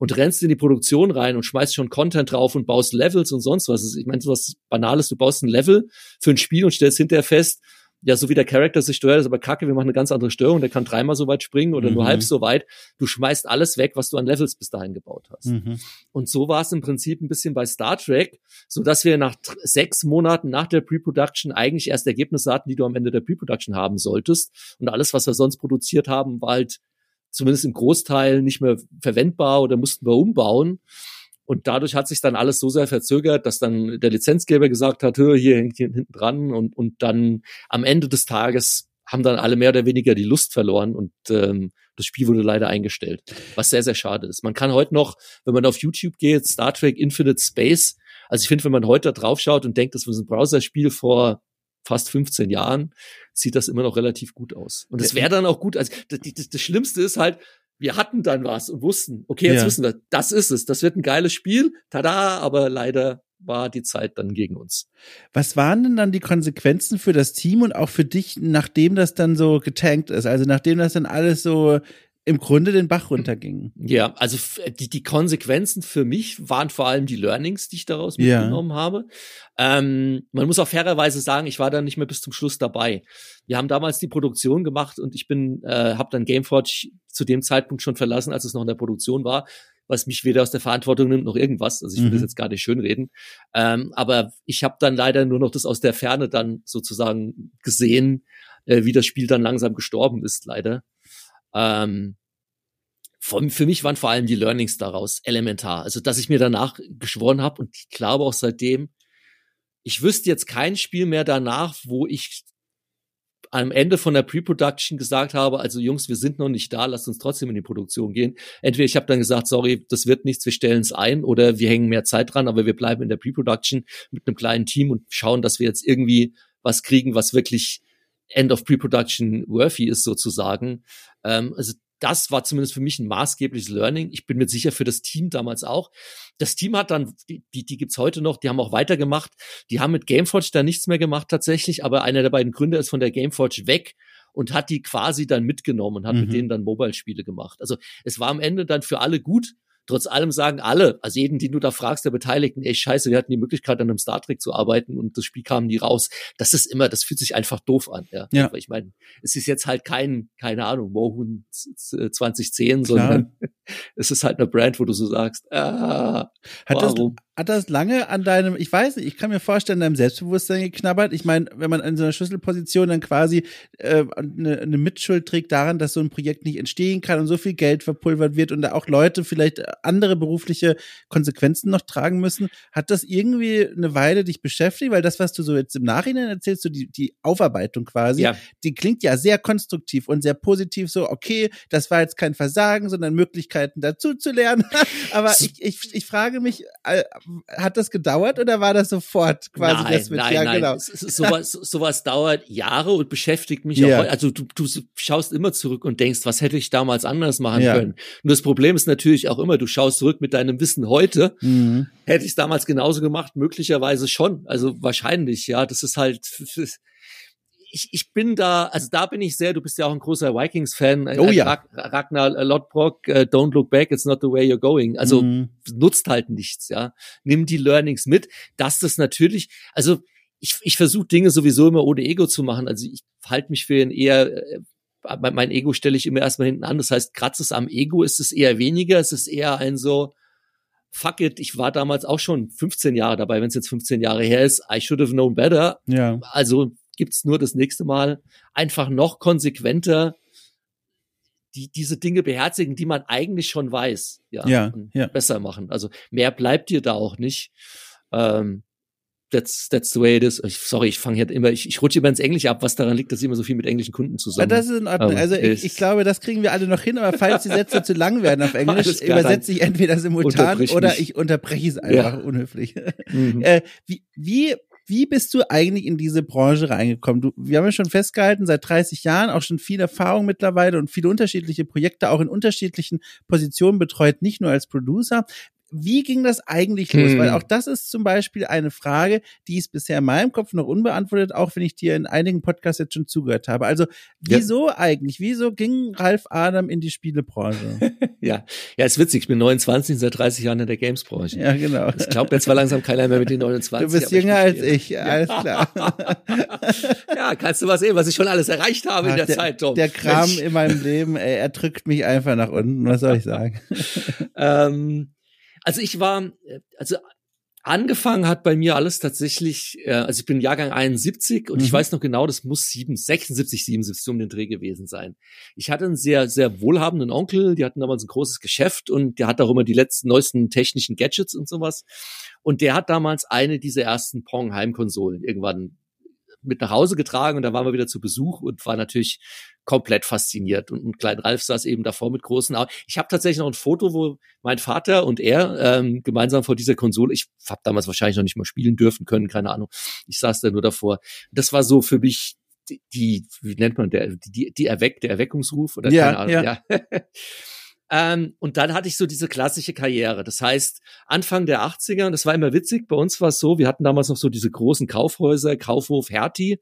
und rennst in die Produktion rein und schmeißt schon Content drauf und baust Levels und sonst was. Ich meine, sowas Banales, du baust ein Level für ein Spiel und stellst hinterher fest, ja, so wie der Charakter sich steuert, ist aber kacke, wir machen eine ganz andere Steuerung, der kann dreimal so weit springen oder mhm. nur halb so weit. Du schmeißt alles weg, was du an Levels bis dahin gebaut hast. Mhm. Und so war es im Prinzip ein bisschen bei Star Trek, so dass wir nach sechs Monaten nach der Pre-Production eigentlich erst Ergebnisse hatten, die du am Ende der Pre-Production haben solltest. Und alles, was wir sonst produziert haben, war halt zumindest im Großteil nicht mehr verwendbar oder mussten wir umbauen. Und dadurch hat sich dann alles so sehr verzögert, dass dann der Lizenzgeber gesagt hat, hier hängt hier hinten dran und, und dann am Ende des Tages haben dann alle mehr oder weniger die Lust verloren und ähm, das Spiel wurde leider eingestellt, was sehr, sehr schade ist. Man kann heute noch, wenn man auf YouTube geht, Star Trek Infinite Space, also ich finde, wenn man heute da drauf schaut und denkt, das war ein Browserspiel vor fast 15 Jahren, sieht das immer noch relativ gut aus. Und es wäre dann auch gut, also das, das, das Schlimmste ist halt, wir hatten dann was und wussten, okay, jetzt ja. wissen wir, das ist es, das wird ein geiles Spiel, tada, aber leider war die Zeit dann gegen uns. Was waren denn dann die Konsequenzen für das Team und auch für dich, nachdem das dann so getankt ist? Also nachdem das dann alles so im Grunde den Bach runterging. Ja, also die, die Konsequenzen für mich waren vor allem die Learnings, die ich daraus mitgenommen ja. habe. Ähm, man muss auch fairerweise sagen, ich war da nicht mehr bis zum Schluss dabei. Wir haben damals die Produktion gemacht und ich bin, äh, habe dann Gameforge zu dem Zeitpunkt schon verlassen, als es noch in der Produktion war was mich weder aus der Verantwortung nimmt noch irgendwas. Also ich will mhm. das jetzt gar nicht schönreden. Ähm, aber ich habe dann leider nur noch das aus der Ferne dann sozusagen gesehen, äh, wie das Spiel dann langsam gestorben ist, leider. Ähm, für mich waren vor allem die Learnings daraus elementar. Also, dass ich mir danach geschworen habe und ich glaube auch seitdem, ich wüsste jetzt kein Spiel mehr danach, wo ich am Ende von der Pre-Production gesagt habe, also Jungs, wir sind noch nicht da, lasst uns trotzdem in die Produktion gehen. Entweder ich habe dann gesagt, sorry, das wird nichts, wir stellen es ein, oder wir hängen mehr Zeit dran, aber wir bleiben in der Pre-Production mit einem kleinen Team und schauen, dass wir jetzt irgendwie was kriegen, was wirklich End of Pre-Production worthy ist sozusagen. Ähm, also das war zumindest für mich ein maßgebliches Learning. Ich bin mir sicher für das Team damals auch. Das Team hat dann, die, die, gibt's heute noch, die haben auch weitergemacht. Die haben mit Gameforge da nichts mehr gemacht tatsächlich, aber einer der beiden Gründer ist von der Gameforge weg und hat die quasi dann mitgenommen und hat mhm. mit denen dann Mobile-Spiele gemacht. Also es war am Ende dann für alle gut. Trotz allem sagen alle, also jeden, den du da fragst, der Beteiligten, ey, scheiße, wir hatten die Möglichkeit, an einem Star Trek zu arbeiten und das Spiel kam nie raus. Das ist immer, das fühlt sich einfach doof an, ja. ja. Ich meine, es ist jetzt halt kein, keine Ahnung, Mohun 2010, Klar. sondern es ist halt eine Brand, wo du so sagst, ah, hat warum? Hat das lange an deinem, ich weiß nicht, ich kann mir vorstellen, deinem Selbstbewusstsein geknabbert. Ich meine, wenn man in so einer Schlüsselposition dann quasi äh, eine, eine Mitschuld trägt daran, dass so ein Projekt nicht entstehen kann und so viel Geld verpulvert wird und da auch Leute vielleicht andere berufliche Konsequenzen noch tragen müssen, hat das irgendwie eine Weile dich beschäftigt? Weil das, was du so jetzt im Nachhinein erzählst, so die, die Aufarbeitung quasi, ja. die klingt ja sehr konstruktiv und sehr positiv, so, okay, das war jetzt kein Versagen, sondern Möglichkeiten dazu zu lernen. Aber ich, ich, ich frage mich, äh, hat das gedauert oder war das sofort quasi nein, das mit, nein, ja, nein. genau. Sowas, sowas dauert Jahre und beschäftigt mich ja. auch. Also du, du schaust immer zurück und denkst, was hätte ich damals anders machen ja. können? Und das Problem ist natürlich auch immer, du schaust zurück mit deinem Wissen heute. Mhm. Hätte ich es damals genauso gemacht? Möglicherweise schon. Also wahrscheinlich, ja. Das ist halt, ich, ich bin da, also da bin ich sehr, du bist ja auch ein großer Vikings-Fan. Äh, oh ja. Ragnar Lodbrok, uh, don't look back, it's not the way you're going. Also mhm. nutzt halt nichts, ja. Nimm die Learnings mit, dass das natürlich, also ich, ich versuche Dinge sowieso immer ohne Ego zu machen. Also ich halte mich für ein eher, äh, mein Ego stelle ich immer erstmal hinten an. Das heißt, Kratzes am Ego ist es eher weniger, es ist eher ein so, fuck it, ich war damals auch schon 15 Jahre dabei, wenn es jetzt 15 Jahre her ist, I should have known better. Ja. Also gibt's nur das nächste Mal einfach noch konsequenter die diese Dinge beherzigen, die man eigentlich schon weiß, ja, ja, ja. besser machen. Also mehr bleibt dir da auch nicht. Ähm, that's that's the way it is. Ich, sorry, ich fange jetzt immer, ich, ich rutsche immer ins Englische ab, was daran liegt, dass ich immer so viel mit englischen Kunden zusammen. Das ist in Ordnung. Also ich, ich glaube, das kriegen wir alle noch hin, aber falls die Sätze zu lang werden auf Englisch, übersetze ich entweder simultan oder ich unterbreche es einfach ja. unhöflich. Mhm. Äh, wie, wie wie bist du eigentlich in diese Branche reingekommen? Du, wir haben ja schon festgehalten, seit 30 Jahren auch schon viel Erfahrung mittlerweile und viele unterschiedliche Projekte auch in unterschiedlichen Positionen betreut, nicht nur als Producer. Wie ging das eigentlich los? Hm. Weil auch das ist zum Beispiel eine Frage, die ist bisher in meinem Kopf noch unbeantwortet, auch wenn ich dir in einigen Podcasts jetzt schon zugehört habe. Also wieso ja. eigentlich? Wieso ging Ralf Adam in die Spielebranche? ja, ja, ist witzig. Ich bin 29, seit 30 Jahren in der Gamesbranche. Ja, genau. Ich glaube jetzt zwar langsam keiner mehr mit den 29. Du bist jünger als ich, ja. alles klar. ja, kannst du was sehen, was ich schon alles erreicht habe Ach, in der, der, Zeit, Tom. Der Kram Mensch. in meinem Leben, ey, er drückt mich einfach nach unten. Was soll ich sagen? ähm, also ich war, äh, also angefangen hat bei mir alles tatsächlich, äh, also ich bin Jahrgang 71 und mhm. ich weiß noch genau, das muss 7, 76, 77 um den Dreh gewesen sein. Ich hatte einen sehr, sehr wohlhabenden Onkel, die hatten damals ein großes Geschäft und der hat auch immer die letzten, neuesten technischen Gadgets und sowas. Und der hat damals eine dieser ersten Pong-Heimkonsolen irgendwann mit nach Hause getragen und da waren wir wieder zu Besuch und war natürlich komplett fasziniert. Und, und Klein Ralf saß eben davor mit großen Augen. Ich habe tatsächlich noch ein Foto, wo mein Vater und er ähm, gemeinsam vor dieser Konsole, ich habe damals wahrscheinlich noch nicht mal spielen dürfen können, keine Ahnung. Ich saß da nur davor. Das war so für mich die, die wie nennt man der, die, die Erweck, der Erweckungsruf oder ja, keine Ahnung. Ja. ja. Ähm, und dann hatte ich so diese klassische Karriere. Das heißt, Anfang der 80er, und das war immer witzig, bei uns war es so, wir hatten damals noch so diese großen Kaufhäuser, Kaufhof Hertie.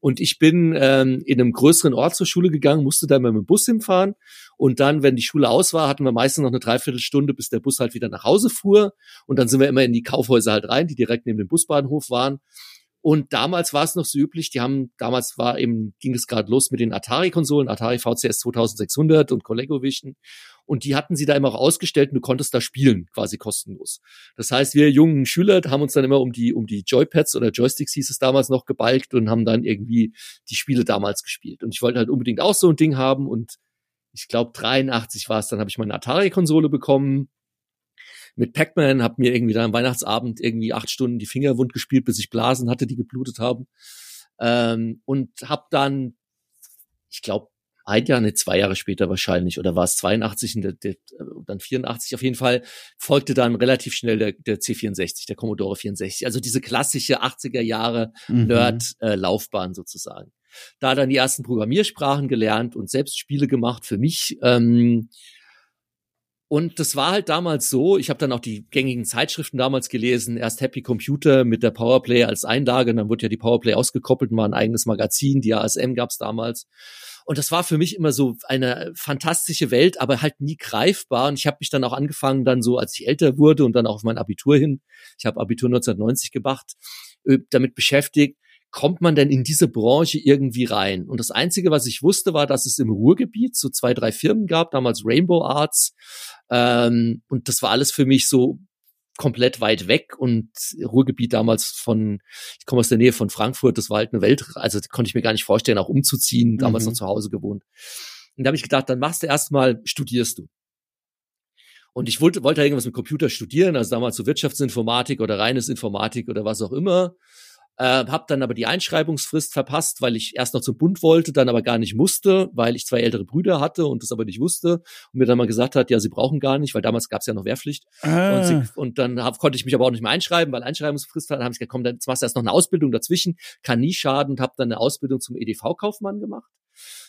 Und ich bin ähm, in einem größeren Ort zur Schule gegangen, musste da immer mit dem Bus hinfahren. Und dann, wenn die Schule aus war, hatten wir meistens noch eine Dreiviertelstunde, bis der Bus halt wieder nach Hause fuhr. Und dann sind wir immer in die Kaufhäuser halt rein, die direkt neben dem Busbahnhof waren. Und damals war es noch so üblich, die haben, damals war eben, ging es gerade los mit den Atari-Konsolen, Atari VCS 2600 und ColecoVision. Und die hatten sie da immer auch ausgestellt und du konntest da spielen, quasi kostenlos. Das heißt, wir jungen Schüler haben uns dann immer um die, um die Joypads oder Joysticks hieß es damals noch gebalgt und haben dann irgendwie die Spiele damals gespielt. Und ich wollte halt unbedingt auch so ein Ding haben und ich glaube 83 war es, dann habe ich meine Atari-Konsole bekommen mit Pac-Man, habe mir irgendwie dann am Weihnachtsabend irgendwie acht Stunden die Finger wund gespielt, bis ich Blasen hatte, die geblutet haben. Ähm, und habe dann, ich glaube, ein Jahr, ne, zwei Jahre später wahrscheinlich, oder war es 82 und dann 84 auf jeden Fall, folgte dann relativ schnell der, der C64, der Commodore 64. Also diese klassische 80er Jahre mhm. Nerd-Laufbahn äh, sozusagen. Da dann die ersten Programmiersprachen gelernt und selbst Spiele gemacht für mich. Ähm, und das war halt damals so, ich habe dann auch die gängigen Zeitschriften damals gelesen, erst Happy Computer mit der Powerplay als Einlage, dann wurde ja die Powerplay ausgekoppelt, war ein eigenes Magazin, die ASM gab's damals. Und das war für mich immer so eine fantastische Welt, aber halt nie greifbar. Und ich habe mich dann auch angefangen, dann so, als ich älter wurde und dann auch auf mein Abitur hin, ich habe Abitur 1990 gemacht, äh, damit beschäftigt, kommt man denn in diese Branche irgendwie rein? Und das Einzige, was ich wusste, war, dass es im Ruhrgebiet so zwei, drei Firmen gab, damals Rainbow Arts. Ähm, und das war alles für mich so komplett weit weg und Ruhrgebiet damals von, ich komme aus der Nähe von Frankfurt, das war halt eine Welt, also konnte ich mir gar nicht vorstellen, auch umzuziehen, damals mhm. noch zu Hause gewohnt. Und da habe ich gedacht, dann machst du erstmal, studierst du. Und ich wollte, wollte irgendwas mit Computer studieren, also damals so Wirtschaftsinformatik oder reines Informatik oder was auch immer. Äh, habe dann aber die Einschreibungsfrist verpasst, weil ich erst noch zum Bund wollte, dann aber gar nicht musste, weil ich zwei ältere Brüder hatte und das aber nicht wusste und mir dann mal gesagt hat, ja, sie brauchen gar nicht, weil damals gab es ja noch Wehrpflicht. Ah. Und, sie, und, dann hab, konnte ich mich aber auch nicht mehr einschreiben, weil Einschreibungsfrist hat. Dann habe ich gesagt, komm, dann machst du erst noch eine Ausbildung dazwischen, kann nie schaden und habe dann eine Ausbildung zum EDV-Kaufmann gemacht.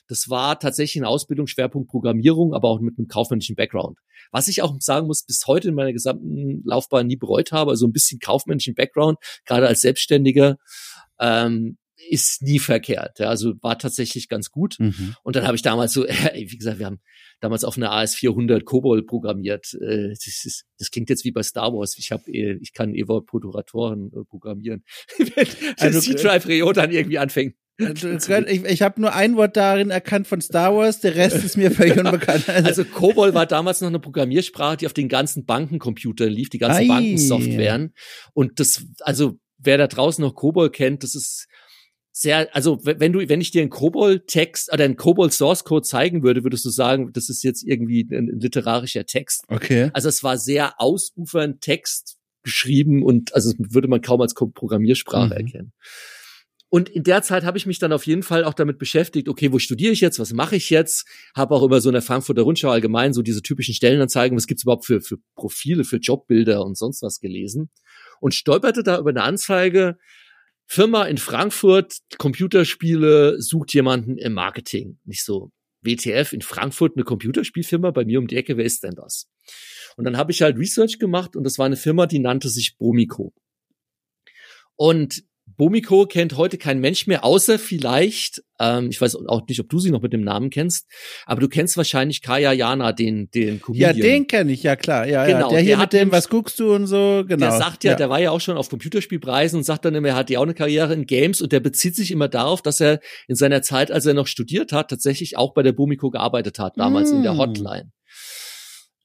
Das war tatsächlich ein Ausbildungsschwerpunkt Programmierung, aber auch mit einem kaufmännischen Background. Was ich auch sagen muss, bis heute in meiner gesamten Laufbahn nie bereut habe, also ein bisschen kaufmännischen Background, gerade als Selbstständiger, ähm, ist nie verkehrt. Ja, also war tatsächlich ganz gut. Mhm. Und dann habe ich damals so, wie gesagt, wir haben damals auf einer AS400 Cobol programmiert. Äh, das, ist, das klingt jetzt wie bei Star Wars. Ich habe, äh, ich kann Evolve-Protatoren äh, programmieren. Wenn also, C-Drive Rio dann irgendwie anfängt. Ich, ich habe nur ein Wort darin erkannt von Star Wars, der Rest ist mir völlig unbekannt. Also, also COBOL war damals noch eine Programmiersprache, die auf den ganzen Bankencomputern lief, die ganzen Bankensoftwaren. Und das, also wer da draußen noch COBOL kennt, das ist sehr, also wenn du, wenn ich dir einen COBOL-Text oder einen COBOL-Source-Code zeigen würde, würdest du sagen, das ist jetzt irgendwie ein, ein literarischer Text. Okay. Also es war sehr ausufernd Text geschrieben und also würde man kaum als Programmiersprache mhm. erkennen. Und in der Zeit habe ich mich dann auf jeden Fall auch damit beschäftigt, okay, wo studiere ich jetzt, was mache ich jetzt? Habe auch über so eine Frankfurter Rundschau allgemein so diese typischen Stellenanzeigen, was gibt's überhaupt für, für Profile, für Jobbilder und sonst was gelesen. Und stolperte da über eine Anzeige, Firma in Frankfurt, Computerspiele, sucht jemanden im Marketing. Nicht so, WTF in Frankfurt eine Computerspielfirma bei mir um die Ecke, wer ist denn das? Und dann habe ich halt Research gemacht und das war eine Firma, die nannte sich Bomico. Und Bomiko kennt heute kein Mensch mehr, außer vielleicht, ähm, ich weiß auch nicht, ob du sie noch mit dem Namen kennst, aber du kennst wahrscheinlich Kaya Jana, den, den Comedian. Ja, den kenne ich, ja klar, ja, genau, ja. Der hier der mit dem, was guckst du und so, genau. Der sagt ja, ja, der war ja auch schon auf Computerspielpreisen und sagt dann immer, er hat ja auch eine Karriere in Games und der bezieht sich immer darauf, dass er in seiner Zeit, als er noch studiert hat, tatsächlich auch bei der Bomiko gearbeitet hat, damals mm. in der mm. Hotline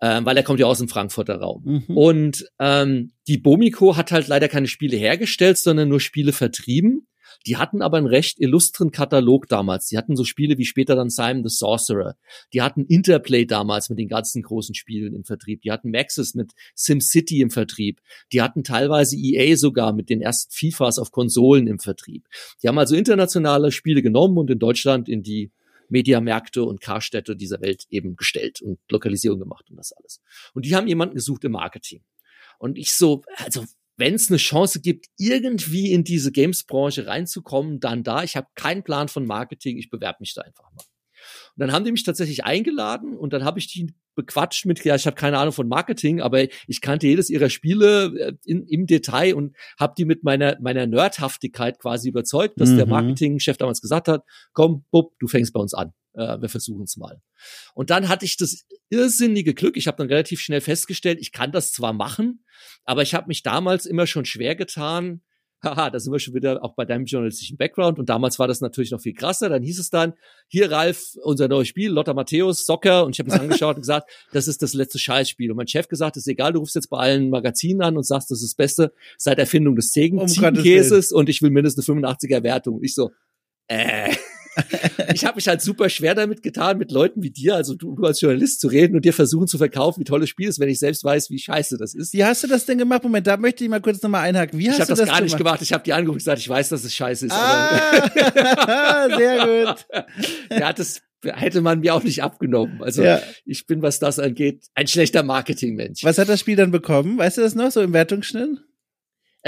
ähm, weil er kommt ja aus dem Frankfurter Raum. Mhm. Und ähm, die Bomiko hat halt leider keine Spiele hergestellt, sondern nur Spiele vertrieben. Die hatten aber einen recht illustren Katalog damals. Die hatten so Spiele wie später dann Simon the Sorcerer. Die hatten Interplay damals mit den ganzen großen Spielen im Vertrieb. Die hatten Maxis mit SimCity im Vertrieb. Die hatten teilweise EA sogar mit den ersten FIFAs auf Konsolen im Vertrieb. Die haben also internationale Spiele genommen und in Deutschland in die Mediamärkte und Karstädte dieser Welt eben gestellt und Lokalisierung gemacht und das alles. Und die haben jemanden gesucht im Marketing. Und ich so, also wenn es eine Chance gibt, irgendwie in diese Games-Branche reinzukommen, dann da. Ich habe keinen Plan von Marketing, ich bewerbe mich da einfach mal. Und dann haben die mich tatsächlich eingeladen und dann habe ich die bequatscht mit, ja, ich habe keine Ahnung von Marketing, aber ich kannte jedes ihrer Spiele äh, in, im Detail und habe die mit meiner meiner Nerdhaftigkeit quasi überzeugt, dass mhm. der Marketingchef damals gesagt hat, komm, Bub, du fängst bei uns an. Äh, wir versuchen es mal. Und dann hatte ich das irrsinnige Glück, ich habe dann relativ schnell festgestellt, ich kann das zwar machen, aber ich habe mich damals immer schon schwer getan, haha, da sind wir schon wieder auch bei deinem journalistischen Background und damals war das natürlich noch viel krasser. Dann hieß es dann, hier Ralf, unser neues Spiel, Lotta Matthäus, Soccer und ich habe es angeschaut und gesagt, das ist das letzte Scheißspiel. Und mein Chef gesagt, ist egal, du rufst jetzt bei allen Magazinen an und sagst, das ist das Beste seit Erfindung des Zegen um Ziegenkäses und ich will mindestens eine 85er Wertung. Und ich so, äh ich habe mich halt super schwer damit getan, mit Leuten wie dir, also du, du als Journalist zu reden und dir versuchen zu verkaufen, wie toll das Spiel ist, wenn ich selbst weiß, wie scheiße das ist. Wie hast du das denn gemacht? Moment, da möchte ich mal kurz nochmal einhaken. Wie hast ich habe das, das gar nicht gemacht. Ich habe die angeguckt und gesagt, ich weiß, dass es scheiße ist. Ah, sehr gut. ja, das hätte man mir auch nicht abgenommen. Also ja. ich bin, was das angeht, ein schlechter Marketingmensch. Was hat das Spiel dann bekommen? Weißt du das noch so im Wertungsschnitt?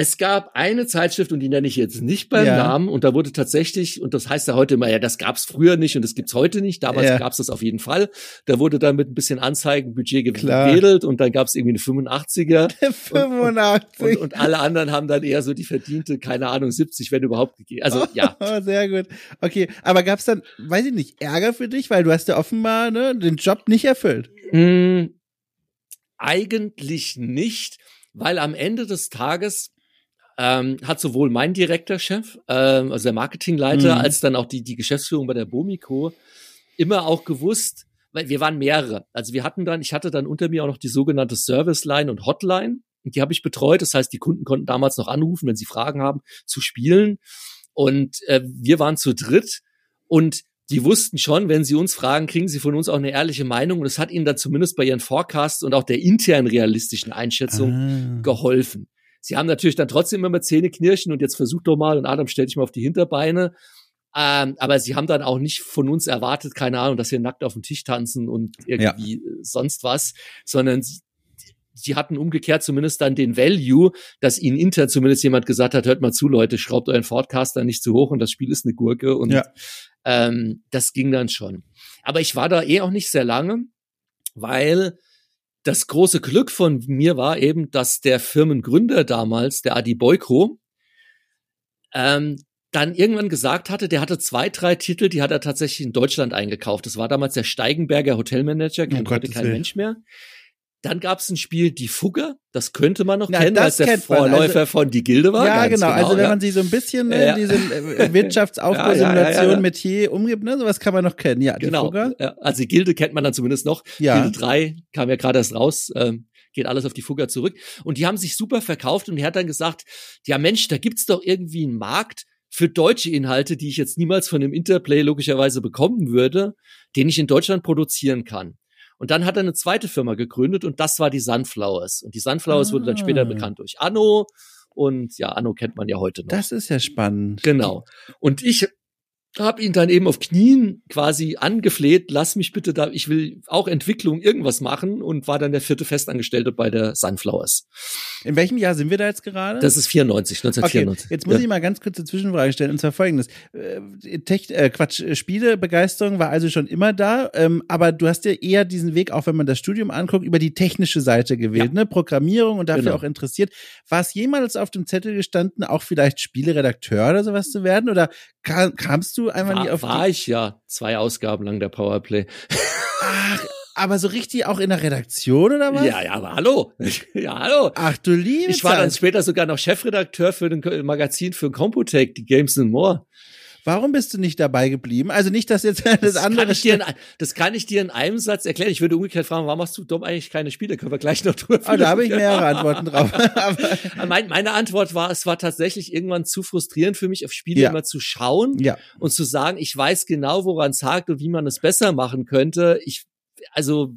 Es gab eine Zeitschrift, und die nenne ich jetzt nicht beim ja. Namen, und da wurde tatsächlich, und das heißt ja heute immer, ja, das gab's früher nicht und das gibt's heute nicht, damals ja. gab's das auf jeden Fall. Da wurde dann mit ein bisschen Anzeigenbudget gewedelt und dann gab's irgendwie eine 85er. 85. Und, und, und, alle anderen haben dann eher so die verdiente, keine Ahnung, 70, wenn überhaupt gegeben. Also ja. Oh, sehr gut. Okay, aber gab's dann, weiß ich nicht, Ärger für dich, weil du hast ja offenbar ne, den Job nicht erfüllt? Mm, eigentlich nicht, weil am Ende des Tages ähm, hat sowohl mein Direktorchef, ähm, also der Marketingleiter, mhm. als dann auch die, die Geschäftsführung bei der Bomico immer auch gewusst, weil wir waren mehrere. Also wir hatten dann, ich hatte dann unter mir auch noch die sogenannte Service Line und Hotline. Und die habe ich betreut. Das heißt, die Kunden konnten damals noch anrufen, wenn sie Fragen haben, zu spielen. Und äh, wir waren zu dritt. Und die wussten schon, wenn sie uns fragen, kriegen sie von uns auch eine ehrliche Meinung. Und es hat ihnen dann zumindest bei ihren Forecasts und auch der internen realistischen Einschätzung ah. geholfen. Sie haben natürlich dann trotzdem immer Zähne knirschen und jetzt versucht doch mal und Adam stellt dich mal auf die Hinterbeine. Ähm, aber sie haben dann auch nicht von uns erwartet, keine Ahnung, dass wir nackt auf dem Tisch tanzen und irgendwie ja. sonst was, sondern sie, sie hatten umgekehrt zumindest dann den Value, dass ihnen intern zumindest jemand gesagt hat, hört mal zu, Leute, schraubt euren Forecaster nicht zu hoch und das Spiel ist eine Gurke und ja. ähm, das ging dann schon. Aber ich war da eh auch nicht sehr lange, weil das große Glück von mir war eben, dass der Firmengründer damals, der Adi Boyko, ähm, dann irgendwann gesagt hatte, der hatte zwei, drei Titel, die hat er tatsächlich in Deutschland eingekauft. Das war damals der Steigenberger Hotelmanager, kennt oh heute kein Mensch mehr. Dann gab es ein Spiel Die Fugge, das könnte man noch ja, kennen, als der Vorläufer also, von Die Gilde war. Ja, genau. genau. Also wenn ja. man sie so ein bisschen in ja. diese äh, Wirtschaftsaufbausimulation ja, mit hier umgibt, ne, sowas kann man noch kennen. Ja, die genau. Fugge. Also die Gilde kennt man dann zumindest noch. Ja. Gilde 3 kam ja gerade erst raus. Ähm, geht alles auf die Fugger zurück. Und die haben sich super verkauft und er hat dann gesagt, ja Mensch, da gibt's doch irgendwie einen Markt für deutsche Inhalte, die ich jetzt niemals von dem Interplay logischerweise bekommen würde, den ich in Deutschland produzieren kann. Und dann hat er eine zweite Firma gegründet und das war die Sunflowers. Und die Sunflowers ah. wurde dann später ah. bekannt durch Anno. Und ja, Anno kennt man ja heute noch. Das ist ja spannend. Genau. Und ich habe ihn dann eben auf Knien quasi angefleht, lass mich bitte da, ich will auch Entwicklung irgendwas machen und war dann der vierte Festangestellte bei der Sunflowers. In welchem Jahr sind wir da jetzt gerade? Das ist 94, 1994. Okay, jetzt muss ja. ich mal ganz kurz eine Zwischenfrage stellen und zwar folgendes. Äh, Tech, äh, Quatsch, Spielebegeisterung war also schon immer da, ähm, aber du hast ja eher diesen Weg, auch wenn man das Studium anguckt, über die technische Seite gewählt, ja. ne? Programmierung und dafür genau. auch interessiert. War es jemals auf dem Zettel gestanden, auch vielleicht Spieleredakteur oder sowas zu werden oder kam, kamst du einfach war, nie auf War ich ja zwei Ausgaben lang der Powerplay. Ach, aber so richtig auch in der Redaktion oder was? Ja, ja, aber hallo. ja, hallo. Ach du liebe Ich war dann später sogar noch Chefredakteur für ein Magazin für Computec, die Games and More. Warum bist du nicht dabei geblieben? Also nicht, dass jetzt das, das andere. Kann ich dir in, das kann ich dir in einem Satz erklären. Ich würde umgekehrt fragen, warum machst du dumm eigentlich keine Spiele? Können wir gleich noch drüber oh, Da habe ich mehrere Antworten drauf. mein, meine Antwort war, es war tatsächlich irgendwann zu frustrierend für mich, auf Spiele ja. immer zu schauen ja. und zu sagen, ich weiß genau, woran es hakt und wie man es besser machen könnte. Ich, also,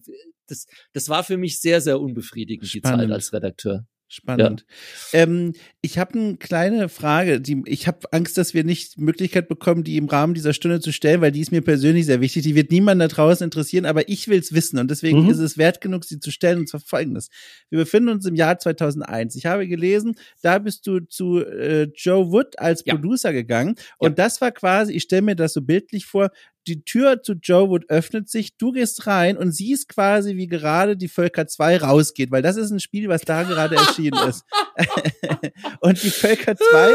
das, das war für mich sehr, sehr unbefriedigend, Spannend. die Zeit als Redakteur. Spannend. Ja. Ähm, ich habe eine kleine Frage. Die, ich habe Angst, dass wir nicht Möglichkeit bekommen, die im Rahmen dieser Stunde zu stellen, weil die ist mir persönlich sehr wichtig. Die wird niemand da draußen interessieren, aber ich will es wissen und deswegen mhm. ist es wert genug, sie zu stellen. Und zwar folgendes. Wir befinden uns im Jahr 2001. Ich habe gelesen, da bist du zu äh, Joe Wood als ja. Producer gegangen und ja. das war quasi, ich stelle mir das so bildlich vor, die Tür zu Joe Wood öffnet sich, du gehst rein und siehst quasi, wie gerade die Völker 2 rausgeht, weil das ist ein Spiel, was da gerade erschienen ist. und die Völker 2,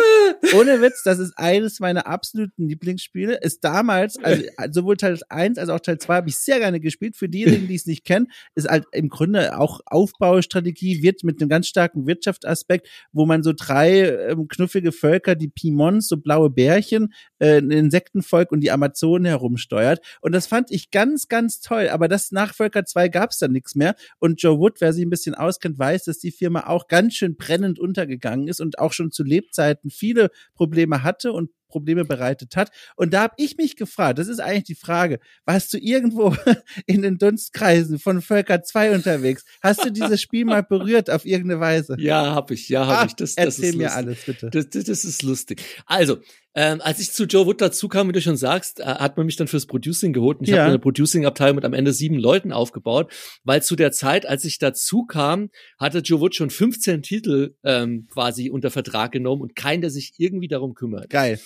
ohne Witz, das ist eines meiner absoluten Lieblingsspiele, ist damals, also sowohl Teil 1 als auch Teil 2 habe ich sehr gerne gespielt. Für diejenigen, die es nicht kennen, ist halt im Grunde auch Aufbaustrategie, wird mit einem ganz starken Wirtschaftsaspekt, wo man so drei ähm, knuffige Völker, die Pimons, so blaue Bärchen, äh, ein Insektenvolk und die Amazonen herum steuert. Und das fand ich ganz, ganz toll. Aber das nach Völker 2 gab es dann nichts mehr. Und Joe Wood, wer sich ein bisschen auskennt, weiß, dass die Firma auch ganz schön brennend untergegangen ist und auch schon zu Lebzeiten viele Probleme hatte und Probleme bereitet hat. Und da habe ich mich gefragt, das ist eigentlich die Frage, warst du irgendwo in den Dunstkreisen von Völker 2 unterwegs? Hast du dieses Spiel mal berührt auf irgendeine Weise? Ja, habe ich, ja, habe ich. Das, das erzähl mir alles, bitte. Das, das, das ist lustig. Also, ähm, als ich zu Joe Wood dazu kam, wie du schon sagst, äh, hat man mich dann fürs Producing geholt. Und ich ja. habe eine Producing-Abteilung mit am Ende sieben Leuten aufgebaut, weil zu der Zeit, als ich dazu kam, hatte Joe Wood schon 15 Titel ähm, quasi unter Vertrag genommen und keinen, der sich irgendwie darum kümmert. Geil.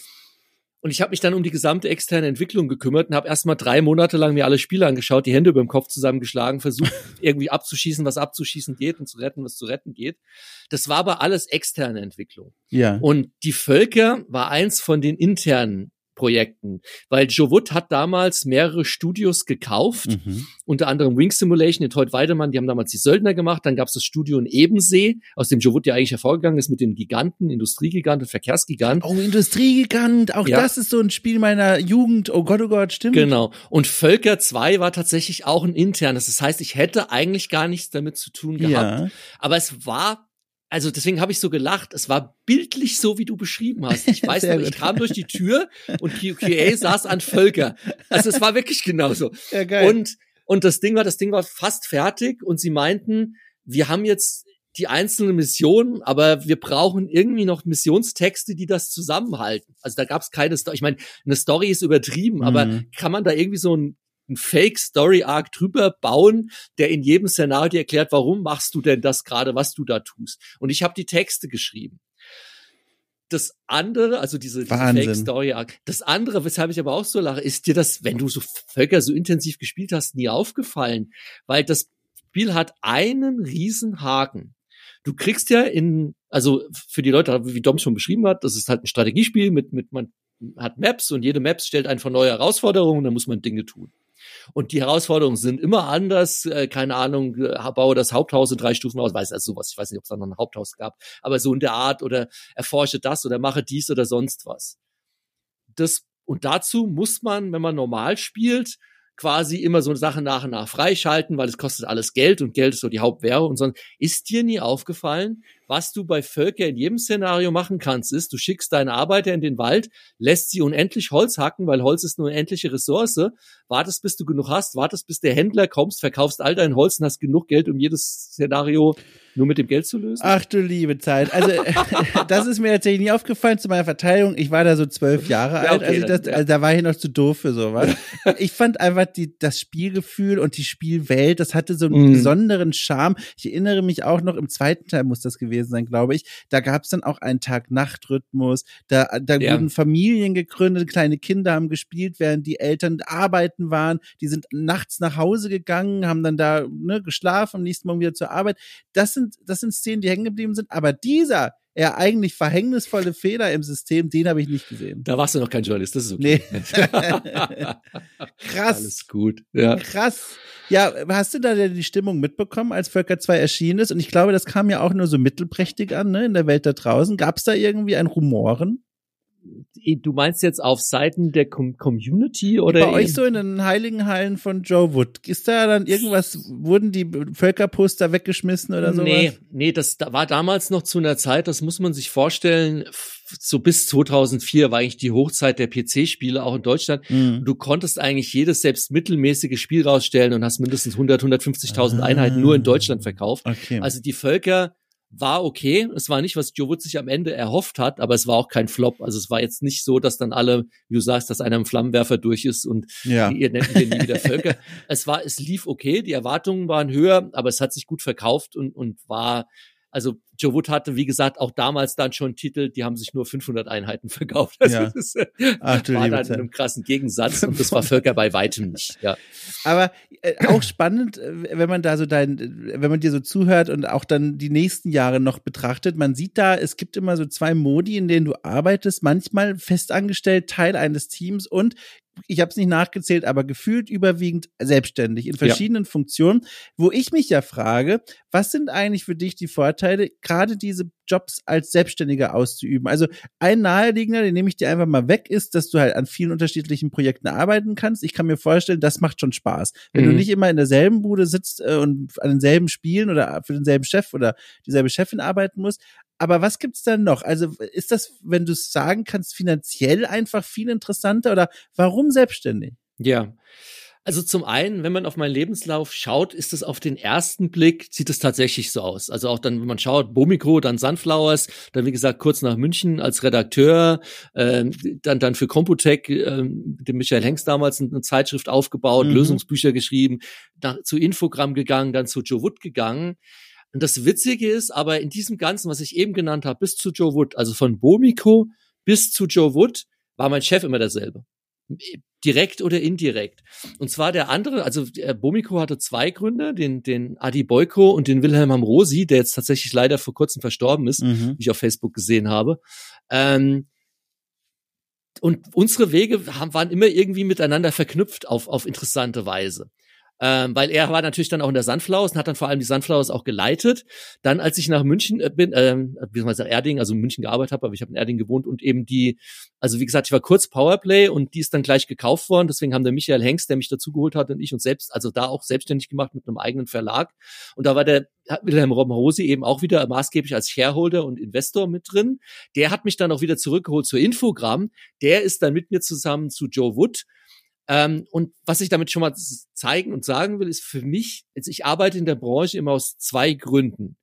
Und ich habe mich dann um die gesamte externe Entwicklung gekümmert und habe erstmal drei Monate lang mir alle Spiele angeschaut, die Hände über dem Kopf zusammengeschlagen, versucht irgendwie abzuschießen, was abzuschießen geht und zu retten, was zu retten geht. Das war aber alles externe Entwicklung. Ja. Und die Völker war eins von den internen Projekten, weil Joe Wood hat damals mehrere Studios gekauft, mhm. unter anderem Wing Simulation, den Todd Weidemann, die haben damals die Söldner gemacht, dann gab es das Studio in Ebensee, aus dem Joe Wood ja eigentlich hervorgegangen ist mit den Giganten, Industriegiganten, Verkehrsgigant. Oh, Industriegigant, auch ja. das ist so ein Spiel meiner Jugend, oh Gott, oh Gott, stimmt. Genau, und Völker 2 war tatsächlich auch ein internes, das heißt, ich hätte eigentlich gar nichts damit zu tun gehabt, ja. aber es war also deswegen habe ich so gelacht. Es war bildlich so, wie du beschrieben hast. Ich weiß noch, ich kam durch die Tür und QA saß an Völker. Also es war wirklich genauso. Ja, geil. Und, und das Ding war, das Ding war fast fertig und sie meinten, wir haben jetzt die einzelnen Missionen, aber wir brauchen irgendwie noch Missionstexte, die das zusammenhalten. Also da gab es keine Story. Ich meine, eine Story ist übertrieben, mhm. aber kann man da irgendwie so ein einen Fake-Story-Arc drüber bauen, der in jedem Szenario dir erklärt, warum machst du denn das gerade, was du da tust. Und ich habe die Texte geschrieben. Das andere, also diese, diese Fake-Story-Arc, das andere, weshalb ich aber auch so lache, ist dir das, wenn du so Völker so intensiv gespielt hast, nie aufgefallen, weil das Spiel hat einen riesen Haken. Du kriegst ja in, also für die Leute, wie Dom schon beschrieben hat, das ist halt ein Strategiespiel mit, mit, man hat Maps und jede Maps stellt einen vor neue Herausforderungen und dann muss man Dinge tun. Und die Herausforderungen sind immer anders. Äh, keine Ahnung, äh, baue das Haupthaus in drei Stufen aus, weiß also sowas. Ich weiß nicht, ob es da noch ein Haupthaus gab, aber so in der Art oder erforsche das oder mache dies oder sonst was. Das und dazu muss man, wenn man normal spielt, quasi immer so eine Sache nach und nach freischalten, weil es kostet alles Geld und Geld ist so die Hauptwährung und so. Ist dir nie aufgefallen, was du bei Völker in jedem Szenario machen kannst, ist, du schickst deine Arbeiter in den Wald, lässt sie unendlich Holz hacken, weil Holz ist eine unendliche Ressource, wartest, bis du genug hast, wartest, bis der Händler kommst, verkaufst all dein Holz und hast genug Geld, um jedes Szenario nur mit dem Geld zu lösen? Ach du liebe Zeit. Also das ist mir tatsächlich nie aufgefallen zu meiner Verteidigung. Ich war da so zwölf Jahre ja, alt, okay, also, das, ja. also da war ich noch zu doof für sowas. ich fand einfach die, das Spielgefühl und die Spielwelt, das hatte so einen mm. besonderen Charme. Ich erinnere mich auch noch, im zweiten Teil muss das gewesen sein, glaube ich. Da gab es dann auch einen Tag-Nacht-Rhythmus. Da, da ja. wurden Familien gegründet, kleine Kinder haben gespielt, während die Eltern arbeiten waren. Die sind nachts nach Hause gegangen, haben dann da ne, geschlafen, am nächsten Morgen wieder zur Arbeit. Das sind, das sind Szenen, die hängen geblieben sind. Aber dieser, er eigentlich verhängnisvolle Fehler im System, den habe ich nicht gesehen. Da warst du noch kein Journalist, das ist okay. Nee. Krass. Alles gut. Ja. Krass. Ja, hast du da die Stimmung mitbekommen, als Völker 2 erschienen ist? Und ich glaube, das kam ja auch nur so mittelprächtig an, ne, in der Welt da draußen. Gab es da irgendwie ein Rumoren? Du meinst jetzt auf Seiten der Com Community oder? Bei euch so in den heiligen Hallen von Joe Wood. Ist da dann irgendwas, wurden die Völkerposter weggeschmissen oder so? Nee, nee, das war damals noch zu einer Zeit, das muss man sich vorstellen, so bis 2004 war eigentlich die Hochzeit der PC-Spiele auch in Deutschland. Mhm. Du konntest eigentlich jedes selbst mittelmäßige Spiel rausstellen und hast mindestens 100, 150.000 ah. Einheiten nur in Deutschland verkauft. Okay. Also die Völker war okay. Es war nicht, was Joe Wood sich am Ende erhofft hat, aber es war auch kein Flop. Also es war jetzt nicht so, dass dann alle, wie du sagst, dass einer im Flammenwerfer durch ist und ja. ihr nennt wir nie wieder Völker. es war, es lief okay, die Erwartungen waren höher, aber es hat sich gut verkauft und, und war also Joe Wood hatte, wie gesagt, auch damals dann schon Titel, die haben sich nur 500 Einheiten verkauft. Also ja. das äh, Ach, war dann in einem krassen Gegensatz und das war Völker bei weitem nicht. Ja. Aber äh, auch spannend, äh, wenn man da so dein, wenn man dir so zuhört und auch dann die nächsten Jahre noch betrachtet, man sieht da, es gibt immer so zwei Modi, in denen du arbeitest, manchmal festangestellt, Teil eines Teams und ich habe es nicht nachgezählt, aber gefühlt überwiegend selbstständig in verschiedenen ja. Funktionen, wo ich mich ja frage, was sind eigentlich für dich die Vorteile, gerade diese Jobs als Selbstständiger auszuüben? Also ein naheliegender, den nehme ich dir einfach mal weg, ist, dass du halt an vielen unterschiedlichen Projekten arbeiten kannst. Ich kann mir vorstellen, das macht schon Spaß. Wenn mhm. du nicht immer in derselben Bude sitzt äh, und an denselben Spielen oder für denselben Chef oder dieselbe Chefin arbeiten musst, aber was gibt's dann noch? Also ist das, wenn du es sagen kannst, finanziell einfach viel interessanter oder warum selbstständig? Ja. Also zum einen, wenn man auf meinen Lebenslauf schaut, ist es auf den ersten Blick, sieht es tatsächlich so aus. Also auch dann, wenn man schaut, Bomiko, dann Sunflowers, dann wie gesagt kurz nach München als Redakteur, äh, dann dann für Computec, äh, dem Michael Hengst damals eine Zeitschrift aufgebaut, mhm. Lösungsbücher geschrieben, nach, zu Infogramm gegangen, dann zu Joe Wood gegangen. Und das Witzige ist, aber in diesem Ganzen, was ich eben genannt habe, bis zu Joe Wood, also von Bomiko bis zu Joe Wood, war mein Chef immer derselbe. Direkt oder indirekt. Und zwar der andere, also der Bomiko hatte zwei Gründe, den, den Adi Boyko und den Wilhelm Amrosi, der jetzt tatsächlich leider vor kurzem verstorben ist, mhm. wie ich auf Facebook gesehen habe. Ähm, und unsere Wege haben, waren immer irgendwie miteinander verknüpft auf, auf interessante Weise ähm, weil er war natürlich dann auch in der Sunflowers und hat dann vor allem die Sunflowers auch geleitet. Dann, als ich nach München äh, bin, man sagen, Erding, also in München gearbeitet habe, aber ich habe in Erding gewohnt und eben die, also wie gesagt, ich war kurz Powerplay und die ist dann gleich gekauft worden. Deswegen haben der Michael Hengst, der mich dazugeholt hat und ich uns selbst, also da auch selbstständig gemacht mit einem eigenen Verlag. Und da war der Wilhelm Rosi eben auch wieder maßgeblich als Shareholder und Investor mit drin. Der hat mich dann auch wieder zurückgeholt zur Infogramm. Der ist dann mit mir zusammen zu Joe Wood ähm, und was ich damit schon mal zeigen und sagen will, ist für mich, jetzt ich arbeite in der Branche immer aus zwei Gründen.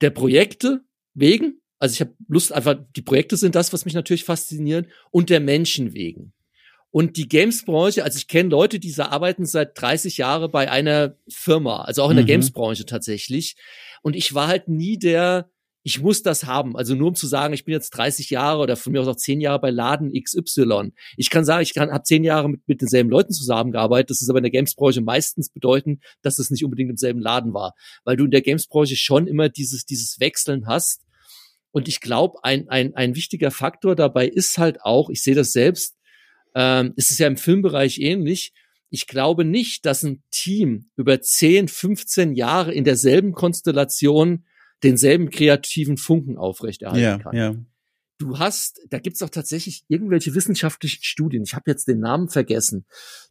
Der Projekte wegen, also ich habe Lust einfach, die Projekte sind das, was mich natürlich fasziniert, und der Menschen wegen. Und die Games-Branche, also ich kenne Leute, die arbeiten seit 30 Jahren bei einer Firma, also auch in der mhm. Games-Branche tatsächlich. Und ich war halt nie der, ich muss das haben. Also nur um zu sagen, ich bin jetzt 30 Jahre oder von mir aus auch 10 Jahre bei Laden XY. Ich kann sagen, ich kann, habe 10 Jahre mit, mit denselben Leuten zusammengearbeitet. Das ist aber in der Games-Branche meistens bedeuten, dass es nicht unbedingt im selben Laden war. Weil du in der Games-Branche schon immer dieses, dieses Wechseln hast. Und ich glaube, ein, ein, ein wichtiger Faktor dabei ist halt auch, ich sehe das selbst, ähm, ist es ja im Filmbereich ähnlich, ich glaube nicht, dass ein Team über 10, 15 Jahre in derselben Konstellation denselben kreativen Funken aufrechterhalten ja, kann. Ja. Du hast, da gibt's auch tatsächlich irgendwelche wissenschaftlichen Studien. Ich habe jetzt den Namen vergessen.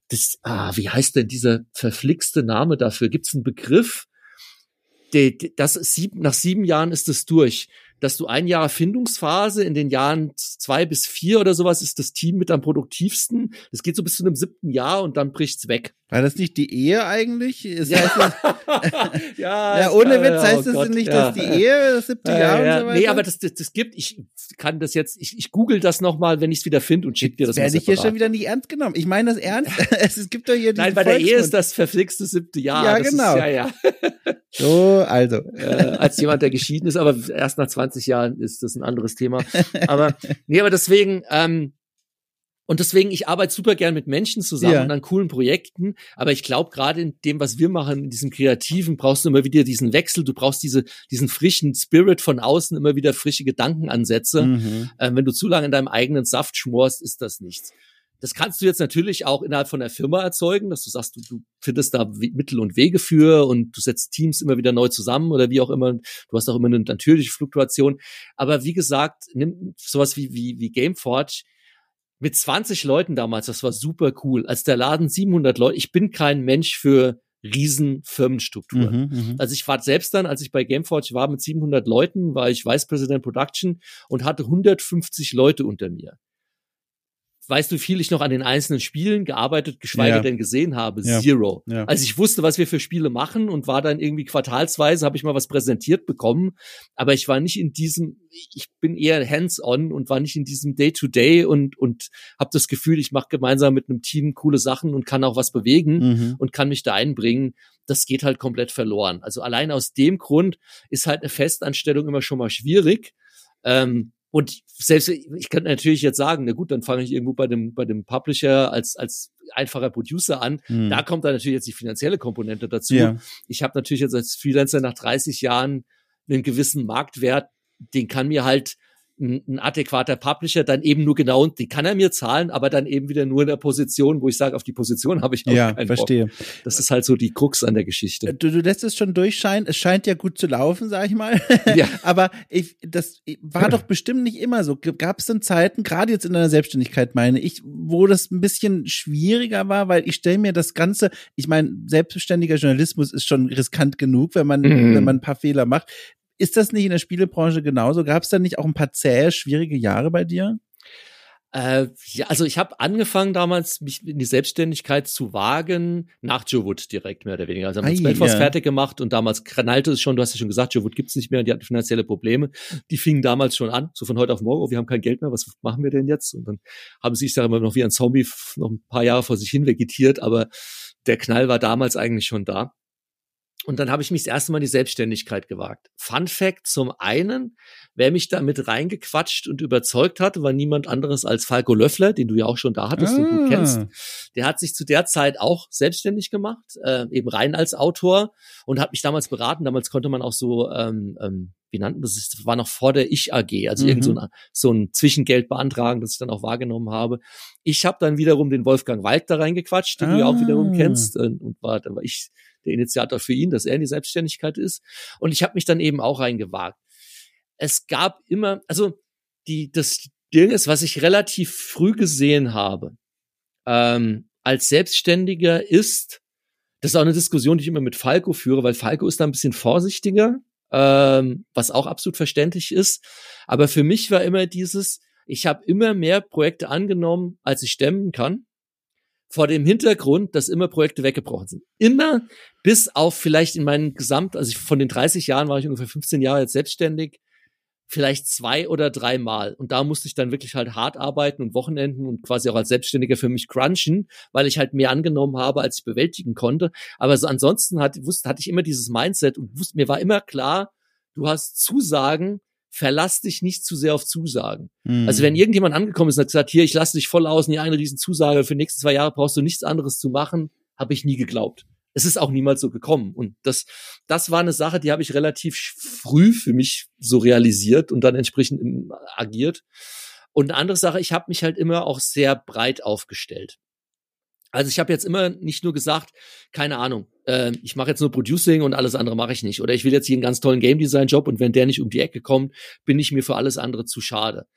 Das, ah, wie heißt denn dieser verflixte Name dafür? Gibt's einen Begriff? das sieben, nach sieben Jahren ist es durch. dass du ein Jahr Erfindungsphase in den Jahren zwei bis vier oder sowas ist das Team mit am produktivsten. Das geht so bis zu einem siebten Jahr und dann bricht's weg. War das nicht die Ehe eigentlich? Es ja. Heißt ja, ja, ohne Witz heißt es oh nicht, dass die Ehe das siebte Jahr ja. und so weiter? Nee, aber das, das, das gibt, ich kann das jetzt, ich, ich google das nochmal, wenn ich es wieder finde und schick dir das Werde ich hier schon wieder nicht ernst genommen. Ich meine das ernst. es gibt doch hier Nein, bei der Ehe ist das verflixte siebte Jahr. Ja, genau. Ist, ja, ja. so, also. Äh, als jemand, der geschieden ist, aber erst nach 20 Jahren ist das ein anderes Thema. Aber, nee, aber deswegen, ähm, und deswegen, ich arbeite super gern mit Menschen zusammen ja. und an coolen Projekten. Aber ich glaube, gerade in dem, was wir machen, in diesem Kreativen, brauchst du immer wieder diesen Wechsel. Du brauchst diese, diesen frischen Spirit von außen, immer wieder frische Gedankenansätze. Mhm. Ähm, wenn du zu lange in deinem eigenen Saft schmorst, ist das nichts. Das kannst du jetzt natürlich auch innerhalb von der Firma erzeugen, dass du sagst, du, du findest da Mittel und Wege für und du setzt Teams immer wieder neu zusammen oder wie auch immer. Du hast auch immer eine natürliche Fluktuation. Aber wie gesagt, nimm sowas wie, wie, wie Gameforge mit 20 Leuten damals, das war super cool. Als der Laden 700 Leute, ich bin kein Mensch für riesen Firmenstrukturen. Mhm, mhm, also ich war selbst dann, als ich bei Gameforge war mit 700 Leuten, war ich Vice President Production und hatte 150 Leute unter mir weißt du, wie viel ich noch an den einzelnen Spielen gearbeitet, geschweige ja. denn gesehen habe? Ja. Zero. Ja. Also ich wusste, was wir für Spiele machen und war dann irgendwie quartalsweise, habe ich mal was präsentiert bekommen, aber ich war nicht in diesem, ich bin eher hands-on und war nicht in diesem Day-to-Day -Day und, und habe das Gefühl, ich mache gemeinsam mit einem Team coole Sachen und kann auch was bewegen mhm. und kann mich da einbringen. Das geht halt komplett verloren. Also allein aus dem Grund ist halt eine Festanstellung immer schon mal schwierig. Ähm, und selbst, ich könnte natürlich jetzt sagen, na gut, dann fange ich irgendwo bei dem, bei dem Publisher als, als einfacher Producer an. Mhm. Da kommt dann natürlich jetzt die finanzielle Komponente dazu. Ja. Ich habe natürlich jetzt als Freelancer nach 30 Jahren einen gewissen Marktwert, den kann mir halt ein, ein adäquater Publisher dann eben nur genau, die kann er mir zahlen, aber dann eben wieder nur in der Position, wo ich sage, auf die Position habe ich auch ja, keinen verstehe. Bock. Das ist halt so die Krux an der Geschichte. Du, du lässt es schon durchscheinen, es scheint ja gut zu laufen, sag ich mal. Ja. aber ich, das war doch bestimmt nicht immer so. Gab es denn Zeiten, gerade jetzt in deiner Selbstständigkeit meine ich, wo das ein bisschen schwieriger war, weil ich stelle mir das Ganze, ich meine, selbstständiger Journalismus ist schon riskant genug, wenn man, mhm. wenn man ein paar Fehler macht. Ist das nicht in der Spielebranche genauso? Gab es da nicht auch ein paar zähe, schwierige Jahre bei dir? Äh, ja, also ich habe angefangen damals, mich in die Selbstständigkeit zu wagen, nach Joe Wood direkt, mehr oder weniger. Also haben wir Spellforce ja. fertig gemacht und damals knallte es schon, du hast ja schon gesagt, Joe Wood gibt's nicht mehr, die hatten finanzielle Probleme. Die fingen damals schon an, so von heute auf morgen, oh, wir haben kein Geld mehr, was machen wir denn jetzt? Und dann haben sie sich da immer noch wie ein Zombie noch ein paar Jahre vor sich hin vegetiert, aber der Knall war damals eigentlich schon da. Und dann habe ich mich das erste Mal in die Selbstständigkeit gewagt. Fun Fact zum einen, wer mich da mit reingequatscht und überzeugt hat, war niemand anderes als Falco Löffler, den du ja auch schon da hattest ah. und gut kennst. Der hat sich zu der Zeit auch selbstständig gemacht, äh, eben rein als Autor und hat mich damals beraten. Damals konnte man auch so, ähm, ähm, wie nannten das? Das war noch vor der Ich AG, also mhm. irgend so ein, so ein Zwischengeld beantragen, das ich dann auch wahrgenommen habe. Ich habe dann wiederum den Wolfgang Wald da reingequatscht, den ah. du ja auch wiederum ah. kennst, äh, und war, da war ich der Initiator für ihn, dass er in die Selbstständigkeit ist. Und ich habe mich dann eben auch reingewagt. Es gab immer, also die, das Ding ist, was ich relativ früh gesehen habe, ähm, als Selbstständiger ist, das ist auch eine Diskussion, die ich immer mit Falco führe, weil Falco ist da ein bisschen vorsichtiger, ähm, was auch absolut verständlich ist. Aber für mich war immer dieses, ich habe immer mehr Projekte angenommen, als ich stemmen kann vor dem Hintergrund, dass immer Projekte weggebrochen sind. Immer bis auf vielleicht in meinen Gesamt, also ich, von den 30 Jahren war ich ungefähr 15 Jahre jetzt selbstständig, vielleicht zwei oder drei Mal. Und da musste ich dann wirklich halt hart arbeiten und Wochenenden und quasi auch als Selbstständiger für mich crunchen, weil ich halt mehr angenommen habe, als ich bewältigen konnte. Aber so ansonsten hat, wusste, hatte ich immer dieses Mindset und wusste, mir war immer klar, du hast Zusagen, verlass dich nicht zu sehr auf Zusagen. Mhm. Also wenn irgendjemand angekommen ist und hat gesagt, hier, ich lasse dich voll aus, hier eine riesen Zusage, für die nächsten zwei Jahre brauchst du nichts anderes zu machen, habe ich nie geglaubt. Es ist auch niemals so gekommen. Und das, das war eine Sache, die habe ich relativ früh für mich so realisiert und dann entsprechend agiert. Und eine andere Sache, ich habe mich halt immer auch sehr breit aufgestellt. Also ich habe jetzt immer nicht nur gesagt, keine Ahnung, äh, ich mache jetzt nur Producing und alles andere mache ich nicht. Oder ich will jetzt hier einen ganz tollen Game Design Job und wenn der nicht um die Ecke kommt, bin ich mir für alles andere zu schade.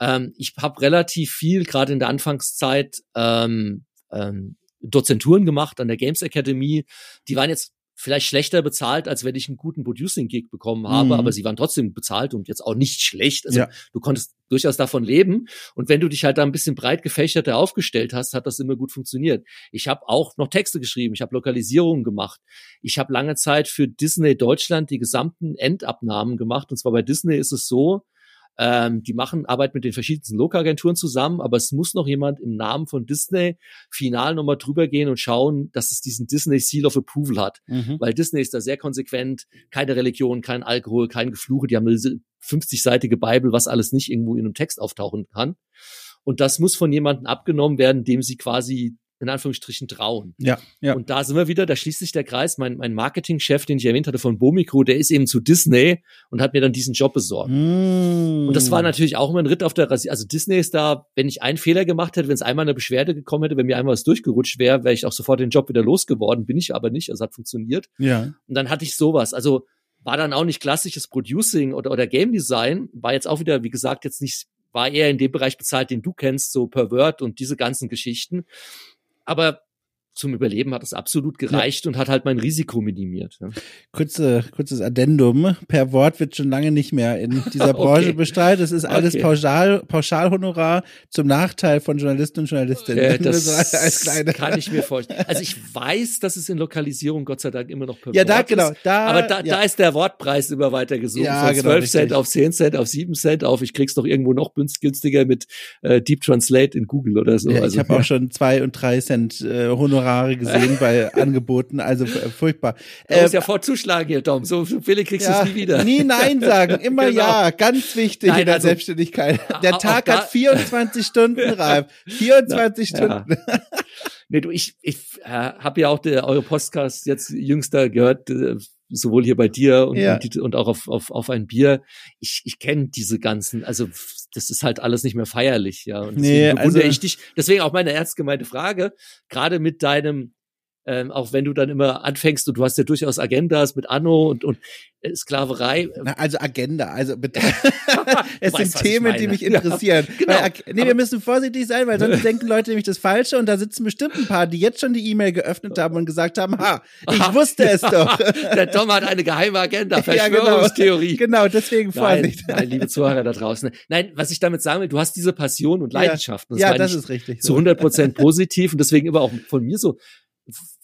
Ähm, ich habe relativ viel, gerade in der Anfangszeit, ähm, ähm, Dozenturen gemacht an der Games Academy. Die waren jetzt vielleicht schlechter bezahlt, als wenn ich einen guten Producing-Gig bekommen habe, mhm. aber sie waren trotzdem bezahlt und jetzt auch nicht schlecht. Also ja. du konntest durchaus davon leben. Und wenn du dich halt da ein bisschen breit gefächerter aufgestellt hast, hat das immer gut funktioniert. Ich habe auch noch Texte geschrieben, ich habe Lokalisierungen gemacht. Ich habe lange Zeit für Disney Deutschland die gesamten Endabnahmen gemacht. Und zwar bei Disney ist es so, ähm, die machen Arbeit mit den verschiedensten Lokagenturen zusammen, aber es muss noch jemand im Namen von Disney final nochmal drüber gehen und schauen, dass es diesen Disney Seal of Approval hat. Mhm. Weil Disney ist da sehr konsequent, keine Religion, kein Alkohol, kein Gefluche, die haben eine 50-seitige Bible, was alles nicht irgendwo in einem Text auftauchen kann. Und das muss von jemandem abgenommen werden, dem sie quasi in Anführungsstrichen trauen. Ja, ja. Und da sind wir wieder, da schließt sich der Kreis. Mein, mein Marketingchef, den ich erwähnt hatte von Bomikro, der ist eben zu Disney und hat mir dann diesen Job besorgt. Mm. Und das war natürlich auch immer ein Ritt auf der Rasier. Also Disney ist da, wenn ich einen Fehler gemacht hätte, wenn es einmal eine Beschwerde gekommen hätte, wenn mir einmal was durchgerutscht wäre, wäre ich auch sofort den Job wieder losgeworden. Bin ich aber nicht, also hat funktioniert. Ja. Und dann hatte ich sowas. Also war dann auch nicht klassisches Producing oder, oder Game Design, war jetzt auch wieder, wie gesagt, jetzt nicht, war eher in dem Bereich bezahlt, den du kennst, so per Word und diese ganzen Geschichten. Aber zum Überleben hat es absolut gereicht ja. und hat halt mein Risiko minimiert. Ja. Kurze, kurzes Addendum. Per Wort wird schon lange nicht mehr in dieser Branche okay. bestreitet. Es ist alles okay. Pauschal, Pauschalhonorar zum Nachteil von Journalisten und Journalistinnen. Äh, das kann ich mir vorstellen. Also ich weiß, dass es in Lokalisierung Gott sei Dank immer noch per ja, Wort da, genau, da, aber da, ja. da ist der Wortpreis immer weiter gesucht. Ja, Von genau, 12 Cent richtig. auf 10 Cent auf 7 Cent auf. Ich krieg's doch irgendwo noch günstiger mit äh, Deep Translate in Google oder so. Ja, also, ich habe auch schon zwei und drei Cent äh, Honorar Honorare gesehen bei Angeboten, also furchtbar. Du musst ja vorzuschlagen hier, Tom. So viele kriegst ja, du nie wieder. Nie Nein sagen, immer genau. Ja. Ganz wichtig Nein, in der also, Selbstständigkeit. Der Tag hat 24 Stunden, Ralf. 24 Na, Stunden. Ja. Nee, du, ich, ich äh, habe ja auch der, eure Podcast jetzt jüngster gehört, äh, sowohl hier bei dir und, ja. und, und, auch auf, auf, auf ein Bier. Ich, ich kenne diese ganzen, also das ist halt alles nicht mehr feierlich, ja. Und deswegen nee, bewundere also, ich dich. Deswegen auch meine ernst gemeinte Frage, gerade mit deinem ähm, auch wenn du dann immer anfängst und du hast ja durchaus Agendas mit Anno und, und äh, Sklaverei. Na, also Agenda, also es weißt, sind Themen, die mich interessieren. Ja, genau. Weil, nee, wir müssen vorsichtig sein, weil sonst denken Leute nämlich das Falsche und da sitzen bestimmt ein paar, die jetzt schon die E-Mail geöffnet haben und gesagt haben, ha, ich wusste es doch. Der Tom hat eine geheime Agenda, Verschwörungstheorie. Ja, genau. genau, deswegen Vorsicht. Nein, nein, liebe Zuhörer da draußen. Nein, was ich damit sagen will, du hast diese Passion und Leidenschaft. Das ja, das ist richtig. Zu 100 Prozent positiv und deswegen immer auch von mir so,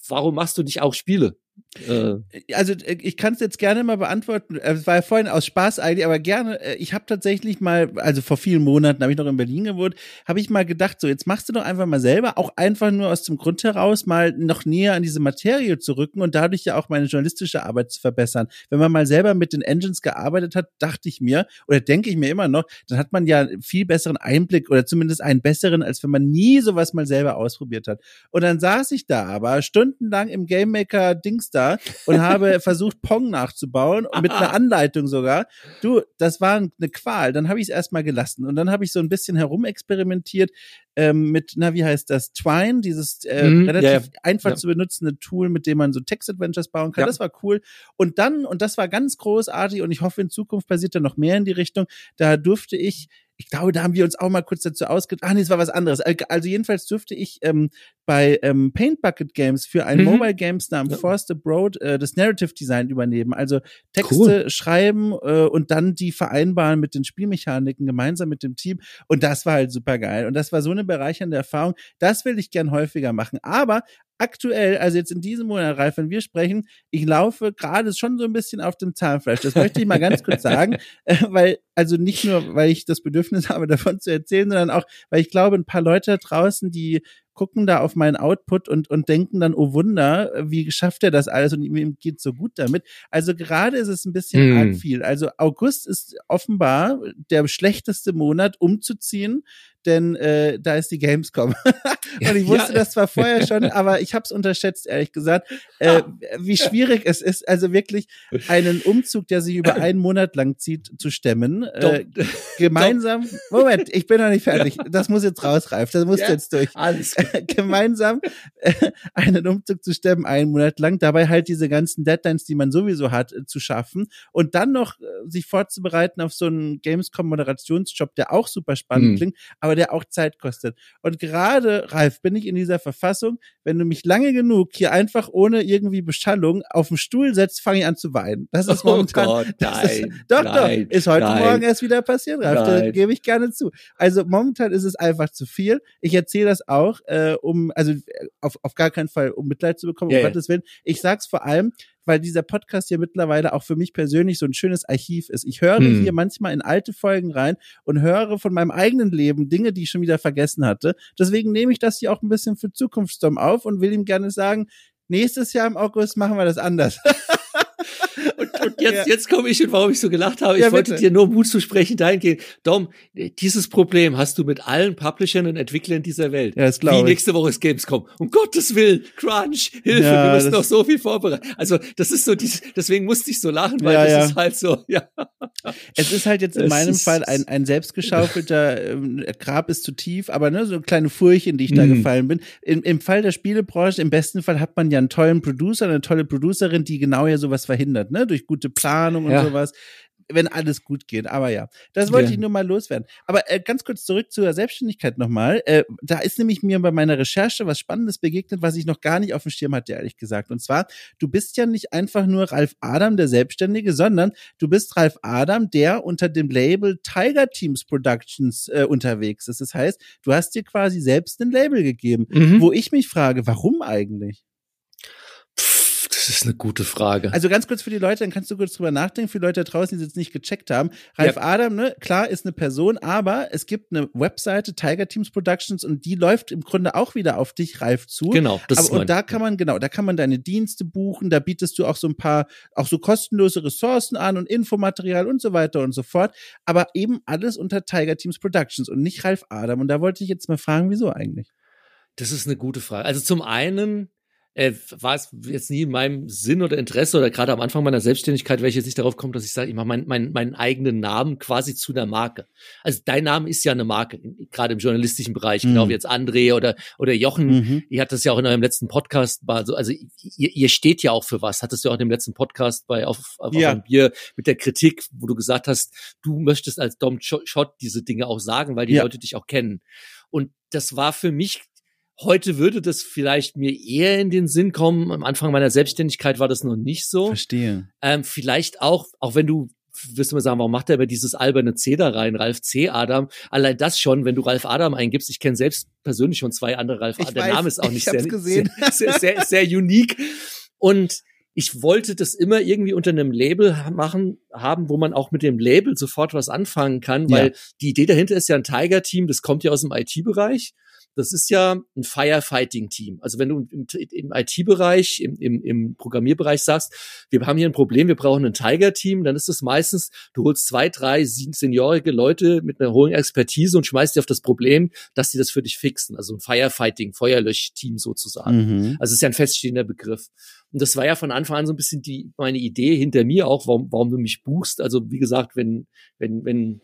warum machst du nicht auch Spiele? Äh. Also äh, ich kann es jetzt gerne mal beantworten. Äh, es war ja vorhin aus Spaß eigentlich, aber gerne. Ich habe tatsächlich mal, also vor vielen Monaten habe ich noch in Berlin gewohnt, habe ich mal gedacht, so jetzt machst du doch einfach mal selber, auch einfach nur aus dem Grund heraus, mal noch näher an diese Materie zu rücken und dadurch ja auch meine journalistische Arbeit zu verbessern. Wenn man mal selber mit den Engines gearbeitet hat, dachte ich mir oder denke ich mir immer noch, dann hat man ja viel besseren Einblick oder zumindest einen besseren, als wenn man nie sowas mal selber ausprobiert hat. Und dann saß ich da aber stundenlang im Game Maker Dings da und habe versucht, Pong nachzubauen, mit einer Anleitung sogar. Du, das war eine Qual. Dann habe ich es erstmal gelassen und dann habe ich so ein bisschen herumexperimentiert ähm, mit, na, wie heißt das? Twine, dieses äh, mhm, relativ ja, ja. einfach ja. zu benutzende Tool, mit dem man so Text-Adventures bauen kann. Das war cool. Und dann, und das war ganz großartig und ich hoffe, in Zukunft passiert da noch mehr in die Richtung, da durfte ich ich glaube, da haben wir uns auch mal kurz dazu ausge... Ah, nee, es war was anderes. Also jedenfalls durfte ich ähm, bei ähm, Paint Bucket Games für ein mhm. Mobile Games namens ja. Forster Broad äh, das Narrative Design übernehmen. Also Texte cool. schreiben äh, und dann die vereinbaren mit den Spielmechaniken gemeinsam mit dem Team. Und das war halt super geil. Und das war so eine bereichernde Erfahrung. Das will ich gern häufiger machen. Aber aktuell, also jetzt in diesem Monat, Ralf, wenn wir sprechen, ich laufe gerade schon so ein bisschen auf dem Zahnfleisch. Das möchte ich mal ganz kurz sagen, äh, weil, also nicht nur, weil ich das Bedürfnis habe, davon zu erzählen, sondern auch, weil ich glaube, ein paar Leute da draußen, die gucken da auf meinen Output und, und denken dann, oh Wunder, wie schafft er das alles und ihm geht so gut damit. Also gerade ist es ein bisschen mm. arg viel. Also August ist offenbar der schlechteste Monat umzuziehen denn äh, da ist die Gamescom. und ich wusste ja. das zwar vorher schon, aber ich habe es unterschätzt, ehrlich gesagt, äh, wie schwierig es ist, also wirklich einen Umzug, der sich über einen Monat lang zieht, zu stemmen. Äh, gemeinsam, Moment, ich bin noch nicht fertig. Das muss jetzt raus, Ralf, das muss ja, jetzt durch. Alles gemeinsam äh, einen Umzug zu stemmen, einen Monat lang, dabei halt diese ganzen Deadlines, die man sowieso hat, äh, zu schaffen und dann noch äh, sich vorzubereiten auf so einen Gamescom-Moderationsjob, der auch super spannend mhm. klingt, aber aber der auch Zeit kostet. Und gerade, Ralf, bin ich in dieser Verfassung, wenn du mich lange genug hier einfach ohne irgendwie Beschallung auf den Stuhl setzt, fange ich an zu weinen. Das ist oh momentan. Oh Gott, nein, ist, doch, nein, doch, ist heute nein, Morgen erst wieder passiert, Ralf. Da gebe ich gerne zu. Also momentan ist es einfach zu viel. Ich erzähle das auch, äh, um, also äh, auf, auf gar keinen Fall, um Mitleid zu bekommen, um yeah, Gottes Willen. Ich sag's vor allem, weil dieser Podcast hier mittlerweile auch für mich persönlich so ein schönes Archiv ist. Ich höre hm. hier manchmal in alte Folgen rein und höre von meinem eigenen Leben Dinge, die ich schon wieder vergessen hatte. Deswegen nehme ich das hier auch ein bisschen für Zukunftsstorm auf und will ihm gerne sagen, nächstes Jahr im August machen wir das anders. Und, und jetzt, ja. jetzt komme ich und warum ich so gelacht habe. Ich ja, wollte dir nur Mut zu sprechen dahingehend. Dom, dieses Problem hast du mit allen Publishern und Entwicklern dieser Welt. Ja, das glaube Wie nächste Woche ist Gamescom. Um Gottes Willen, Crunch, Hilfe, ja, wir müssen noch so viel vorbereiten. Also, das ist so, dies, deswegen musste ich so lachen, weil ja, das ist halt so, ja. Es ist halt jetzt in es meinem Fall ein, ein selbstgeschaufelter ähm, Grab ist zu tief, aber ne, so eine kleine Furche, in die ich da mhm. gefallen bin. Im, Im Fall der Spielebranche, im besten Fall hat man ja einen tollen Producer, eine tolle Producerin, die genau ja sowas verhindert, ne? Durch gute Planung und ja. sowas wenn alles gut geht. Aber ja, das wollte ja. ich nur mal loswerden. Aber äh, ganz kurz zurück zur Selbstständigkeit nochmal. Äh, da ist nämlich mir bei meiner Recherche was Spannendes begegnet, was ich noch gar nicht auf dem Schirm hatte, ehrlich gesagt. Und zwar, du bist ja nicht einfach nur Ralf Adam, der Selbstständige, sondern du bist Ralf Adam, der unter dem Label Tiger Teams Productions äh, unterwegs ist. Das heißt, du hast dir quasi selbst ein Label gegeben, mhm. wo ich mich frage, warum eigentlich? Das ist eine gute Frage. Also ganz kurz für die Leute, dann kannst du kurz drüber nachdenken, für die Leute da draußen, die es jetzt nicht gecheckt haben. Ralf ja. Adam, ne, klar, ist eine Person, aber es gibt eine Webseite, Tiger Teams Productions, und die läuft im Grunde auch wieder auf dich, Ralf, zu. Genau. Das aber, ist und da kann man, genau, da kann man deine Dienste buchen, da bietest du auch so ein paar, auch so kostenlose Ressourcen an und Infomaterial und so weiter und so fort. Aber eben alles unter Tiger Teams Productions und nicht Ralf Adam. Und da wollte ich jetzt mal fragen, wieso eigentlich? Das ist eine gute Frage. Also zum einen äh, war es jetzt nie in meinem Sinn oder Interesse oder gerade am Anfang meiner Selbstständigkeit, welche sich darauf kommt, dass ich sage, ich mache meinen mein, meinen eigenen Namen quasi zu einer Marke. Also dein Name ist ja eine Marke, gerade im journalistischen Bereich, mhm. genau wie jetzt André oder oder Jochen. Mhm. Ihr hattet das ja auch in eurem letzten Podcast mal so, also ihr, ihr steht ja auch für was. Hattest du auch in dem letzten Podcast bei auf, auf, ja. auf Bier mit der Kritik, wo du gesagt hast, du möchtest als Dom Schott diese Dinge auch sagen, weil die ja. Leute dich auch kennen. Und das war für mich Heute würde das vielleicht mir eher in den Sinn kommen. Am Anfang meiner Selbstständigkeit war das noch nicht so. Verstehe. Ähm, vielleicht auch, auch wenn du wirst du mir sagen, warum macht er immer dieses alberne C da rein, Ralf C. Adam? Allein das schon, wenn du Ralf Adam eingibst, ich kenne selbst persönlich schon zwei andere Ralf Adam. Der Name ist auch nicht sehr, sehr, sehr, sehr, sehr unique. Und ich wollte das immer irgendwie unter einem Label machen, haben, wo man auch mit dem Label sofort was anfangen kann, weil ja. die Idee dahinter ist ja ein Tiger-Team, das kommt ja aus dem IT-Bereich das ist ja ein Firefighting-Team. Also wenn du im, im IT-Bereich, im, im, im Programmierbereich sagst, wir haben hier ein Problem, wir brauchen ein Tiger-Team, dann ist es meistens, du holst zwei, drei seniorige Leute mit einer hohen Expertise und schmeißt dir auf das Problem, dass die das für dich fixen. Also ein Firefighting, Feuerlösch-Team sozusagen. Mhm. Also es ist ja ein feststehender Begriff. Und das war ja von Anfang an so ein bisschen die, meine Idee hinter mir auch, warum, warum du mich buchst. Also wie gesagt, wenn, wenn, wenn,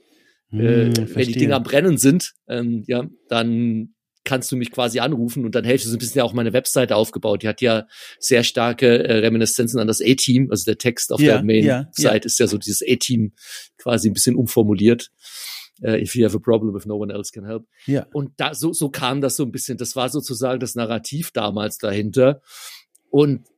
hm, äh, wenn die Dinger Brennen sind, ähm, ja, dann kannst du mich quasi anrufen und dann helfe ich. So ein bisschen ja auch meine Webseite aufgebaut. Die hat ja sehr starke äh, Reminiszenzen an das A-Team. Also der Text auf ja, der Main-Seite ja, ja. ist ja so dieses A-Team quasi ein bisschen umformuliert. Uh, if you have a problem if no one else can help. Ja. Und da so so kam das so ein bisschen. Das war sozusagen das Narrativ damals dahinter. Und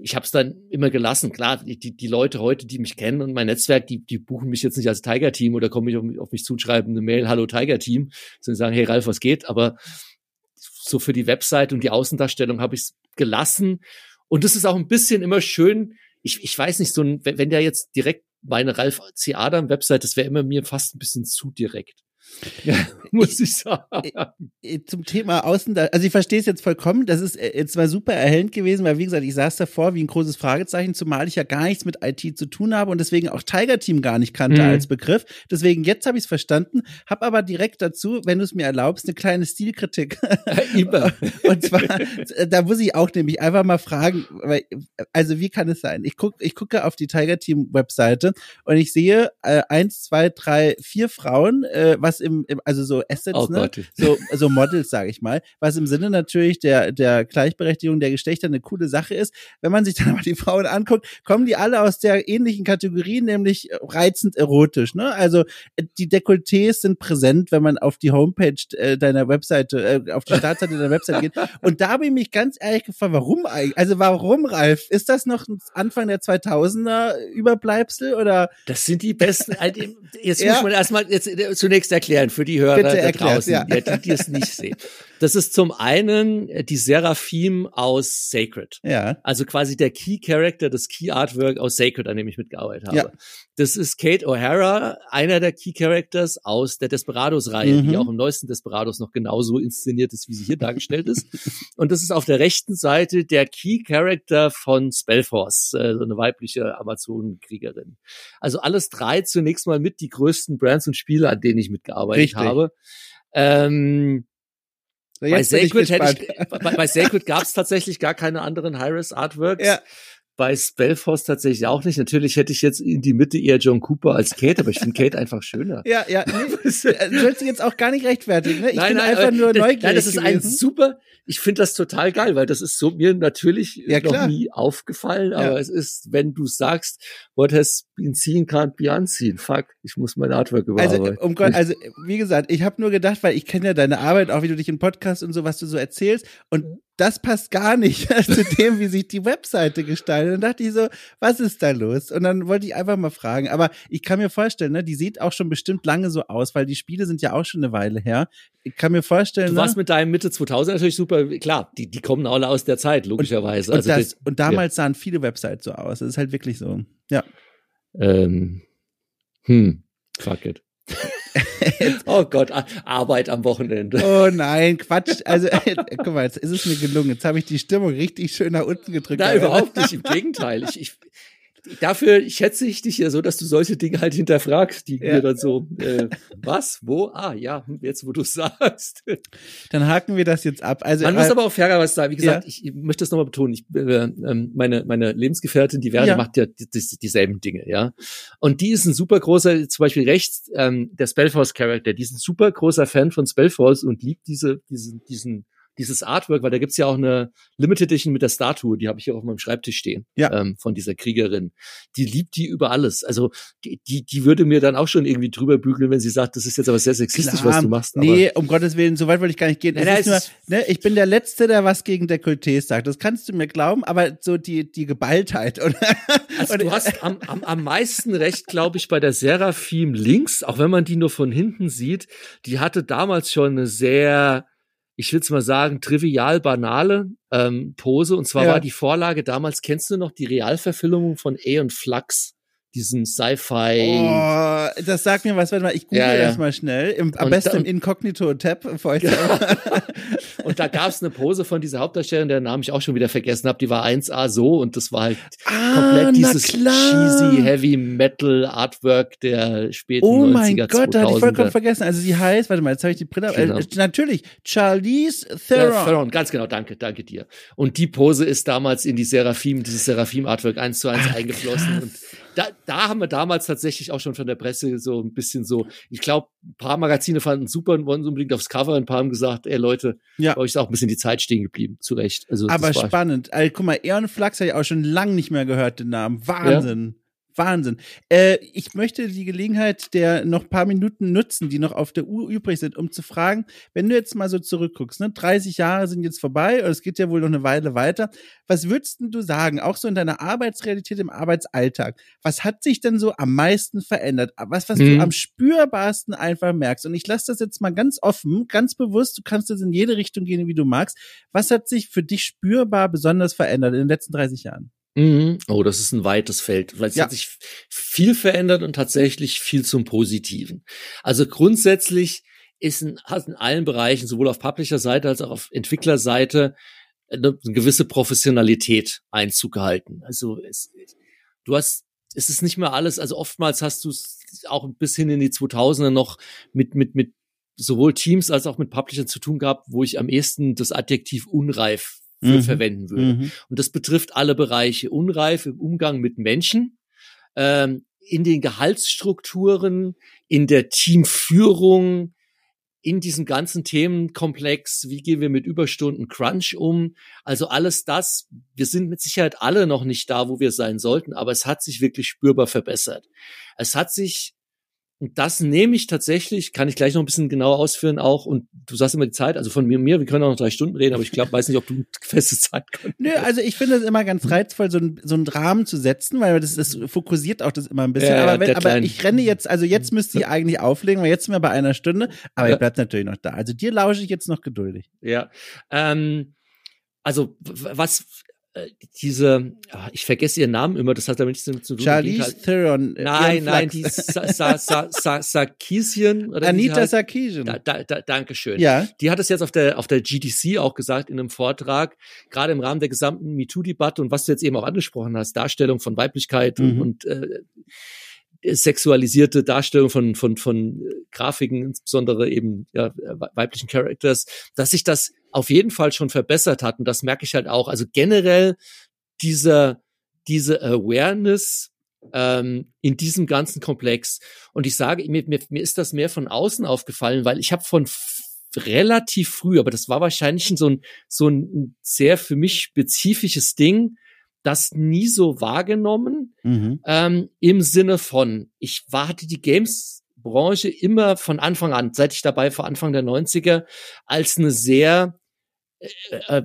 ich habe es dann immer gelassen. Klar, die, die Leute heute, die mich kennen und mein Netzwerk, die, die buchen mich jetzt nicht als Tiger Team oder kommen mich auf, auf mich zuschreiben eine Mail, hallo Tiger Team, sondern sagen, hey Ralf, was geht? Aber so für die Website und die Außendarstellung habe ich es gelassen. Und das ist auch ein bisschen immer schön. Ich, ich weiß nicht, so ein, wenn der jetzt direkt meine Ralf C. Adam Website, das wäre immer mir fast ein bisschen zu direkt. Ja, muss ich sagen. Äh, äh, zum Thema Außen, also ich verstehe es jetzt vollkommen. Das ist äh, jetzt mal super erhellend gewesen, weil wie gesagt, ich saß davor wie ein großes Fragezeichen, zumal ich ja gar nichts mit IT zu tun habe und deswegen auch Tiger Team gar nicht kannte mhm. als Begriff. Deswegen jetzt habe ich es verstanden, habe aber direkt dazu, wenn du es mir erlaubst, eine kleine Stilkritik. und zwar, da muss ich auch nämlich einfach mal fragen, weil, also wie kann es sein? Ich gucke, ich gucke auf die Tiger Team Webseite und ich sehe äh, eins, zwei, drei, vier Frauen, äh, was was im, im also so Assets, Oh ne? So, so Models, sage ich mal, was im Sinne natürlich der, der Gleichberechtigung der Geschlechter eine coole Sache ist. Wenn man sich dann aber die Frauen anguckt, kommen die alle aus der ähnlichen Kategorie, nämlich reizend erotisch. Ne? Also äh, die Dekolletés sind präsent, wenn man auf die Homepage äh, deiner Webseite, äh, auf die Startseite deiner Webseite geht. Und da habe ich mich ganz ehrlich gefragt, warum eigentlich? Also warum, Ralf? Ist das noch ein Anfang der 2000er Überbleibsel oder? Das sind die besten. Jetzt Ja. muss man erstmal jetzt äh, zunächst erklären für die Hörer Bitte da draußen, ja. die, die es nicht sehen. Das ist zum einen äh, die Seraphim aus Sacred. Ja. Also quasi der Key Character, das Key Artwork aus Sacred, an dem ich mitgearbeitet habe. Ja. Das ist Kate O'Hara, einer der Key Characters aus der Desperados-Reihe, Mhm. die auch im neuesten Desperados noch genauso inszeniert ist, wie sie hier dargestellt ist. Und das ist auf der rechten Seite der Key Character von Spellforce, äh, so eine weibliche Amazonenkriegerin. Also alles drei zunächst mal mit die größten Brands und Spiele, an denen ich mitgearbeitet Richtig. habe. Ähm, So, bei Sacred, ich, bei, bei Sacred gab es tatsächlich gar keine anderen High-Res Artworks. Ja. Bei Spellforce tatsächlich auch nicht. Natürlich hätte ich jetzt in die Mitte eher John Cooper als Kate, aber ich finde Kate einfach schöner. Ja, ja, nee, du sollst dich jetzt auch gar nicht rechtfertigen, ne? Ich bin einfach aber nur das, neugierig Nein, das ist ein gewesen. super, ich finde das total geil, weil das ist so mir natürlich Ja, noch klar. nie aufgefallen, aber Ja. es ist, wenn du sagst, what has been seen can't be unseen. Fuck, ich muss mein Artwork Also, überarbeiten. um Gott, also wie gesagt, ich habe nur gedacht, weil ich kenne ja deine Arbeit, auch wie du dich im Podcast und so, was du so erzählst, und das passt gar nicht zu dem, wie sich die Webseite gestaltet. Und dachte ich so, was ist da los? Und dann wollte ich einfach mal fragen. Aber ich kann mir vorstellen, ne, die sieht auch schon bestimmt lange so aus, weil die Spiele sind ja auch schon eine Weile her. Ich kann mir vorstellen, Du ne? warst mit deinem Mitte 2000 natürlich super, klar, die, die kommen alle aus der Zeit, logischerweise. und, also das, das- und damals sahen viele Websites so aus. Das ist halt wirklich so. Ja. Ähm, hm, fuck it. oh Gott, Ar- Arbeit am Wochenende. Oh nein, Quatsch. Also, guck mal, jetzt ist es mir gelungen. Jetzt habe ich die Stimmung richtig schön nach unten gedrückt. Na, überhaupt nicht, im Gegenteil. Ich, ich, dafür schätze ich dich ja so, dass du solche Dinge halt hinterfragst, die Ja. mir dann so, äh, was, wo, ah, ja, jetzt wo du sagst. Dann haken wir das jetzt ab. Also, Man muss äh, aber auch fairerweise sagen, wie gesagt, Ja. ich, möchte das nochmal betonen, ich, äh, ähm, meine, meine Lebensgefährtin, die Verde, Ja. macht ja die, die, dieselben Dinge, ja. Und die ist ein super großer, zum Beispiel rechts, ähm, der Spellforce-Charakter, die ist ein super großer Fan von Spellforce und liebt diese, diesen, diesen, dieses Artwork, weil da gibt's ja auch eine Limited Edition mit der Statue, die habe ich hier auf meinem Schreibtisch stehen, Ja. ähm, von dieser Kriegerin. Die liebt die über alles. Also die, die, die würde mir dann auch schon irgendwie drüber bügeln, wenn sie sagt, das ist jetzt aber sehr sexistisch, Klar, was du machst. Nee, um Gottes Willen, so weit wollte ich gar nicht gehen. Nein, ist nur, ne, ich bin der Letzte, der was gegen Dekolletés sagt. Das kannst du mir glauben, aber so die, die Geballtheit, oder? Also Und- du hast am, am, am meisten recht, glaube ich, bei der Seraphim links, auch wenn man die nur von hinten sieht. Die hatte damals schon eine sehr, ich will mal sagen, trivial banale ähm, Pose. Und zwar Ja. war die Vorlage damals, kennst du noch die Realverfilmung von Aeon Flux? Diesem Sci-Fi. Oh, das sagt mir was. Warte mal, ich google Ja, ja. das mal schnell. Im, am Und besten dann- im Inkognito-Tab. bevor ich- Und da gab es eine Pose von dieser Hauptdarstellerin, deren Namen ich auch schon wieder vergessen habe. Die war 1A so und das war halt Ah, komplett dieses cheesy Heavy Metal Artwork der späten Oh 90er, mein Gott, da hatte ich vollkommen 2000er. vergessen. Also sie heißt, warte mal, jetzt habe ich die Brille. Genau. Äh, natürlich, Charlize Ja, Theron. Theron, ganz genau, danke, danke dir. Und die Pose ist damals in die Seraphim, dieses Seraphim-Artwork eins zu eins eingeflossen. Und da, da haben wir damals tatsächlich auch schon von der Presse so ein bisschen so, ich glaube, ein paar Magazine fanden es super und wollten unbedingt aufs Cover, ein paar haben gesagt, ey Leute, Ja. bei euch ist auch ein bisschen die Zeit stehen geblieben, zu Recht. Also, Aber spannend. Also, guck mal, Eon Flux habe ich auch schon lange nicht mehr gehört, den Namen. Wahnsinn. Wahnsinn. Äh, ich möchte die Gelegenheit der noch paar Minuten nutzen, die noch auf der Uhr übrig sind, um zu fragen, wenn du jetzt mal so zurückguckst, ne, 30 Jahre sind jetzt vorbei und es geht ja wohl noch eine Weile weiter. Was würdest denn du sagen, auch so in deiner Arbeitsrealität, im Arbeitsalltag? Was hat sich denn so am meisten verändert? Was, was Mhm. du am spürbarsten einfach merkst? Und ich lasse das jetzt mal ganz offen, ganz bewusst, du kannst jetzt in jede Richtung gehen, wie du magst. Was hat sich für dich spürbar besonders verändert in den letzten 30 Jahren? Mhm. Oh, das ist ein weites Feld. Weil es Ja. hat sich viel verändert und tatsächlich viel zum Positiven. Also grundsätzlich ist in, hat in allen Bereichen, sowohl auf Publisher-Seite als auch auf Entwicklerseite, eine, eine gewisse Professionalität Einzug gehalten. Also es, du hast, es ist nicht mehr alles, also oftmals hast du es auch bis hin in die 2000er noch mit, mit, mit sowohl Teams als auch mit Publishern zu tun gehabt, wo ich am ehesten das Adjektiv unreif für Mhm. verwenden würde. Mhm. Und das betrifft alle Bereiche. Unreif im Umgang mit Menschen, ähm, in den Gehaltsstrukturen, in der Teamführung, in diesem ganzen Themenkomplex, wie gehen wir mit Überstunden Crunch um? Also alles das, wir sind mit Sicherheit alle noch nicht da, wo wir sein sollten, aber es hat sich wirklich spürbar verbessert. Es hat sich und das nehme ich tatsächlich, kann ich gleich noch ein bisschen genauer ausführen auch. Und du sagst immer die Zeit, also von mir, mir, wir können auch noch drei Stunden reden, aber ich glaube, weiß nicht, ob du feste Zeit kannst. Nö, also ich finde es immer ganz reizvoll, so, ein, so einen Rahmen zu setzen, weil das, das fokussiert auch das immer ein bisschen. Ja, aber, wenn, aber ich renne jetzt, also jetzt müsste ich eigentlich auflegen, weil jetzt sind wir bei einer Stunde, aber ja. ihr bleibt natürlich noch da. Also dir lausche ich jetzt noch geduldig. Ja. Ähm, also was diese, ah, ich vergesse ihren Namen immer, das hat damit nichts zu tun. Charlize Theron. Äh, nein, nein, die Sarkisian. Anita Sarkisian. Da, da, da, Dankeschön. Ja. Die hat es jetzt auf der, auf der GDC auch gesagt in einem Vortrag, gerade im Rahmen der gesamten MeToo-Debatte und was du jetzt eben auch angesprochen hast, Darstellung von Weiblichkeit mhm. und, und äh, sexualisierte Darstellung von, von, von äh, Grafiken, insbesondere eben ja, weiblichen Characters, dass sich das auf jeden Fall schon verbessert hat. Und das merke ich halt auch. Also generell diese, diese Awareness ähm, in diesem ganzen Komplex. Und ich sage, mir, mir, mir ist das mehr von außen aufgefallen, weil ich habe von relativ früh, aber das war wahrscheinlich so ein, so ein sehr für mich spezifisches Ding, das nie so wahrgenommen mhm. ähm, im Sinne von, ich warte die Games-Branche immer von Anfang an, seit ich dabei vor Anfang der 90er, als eine sehr, äh, äh,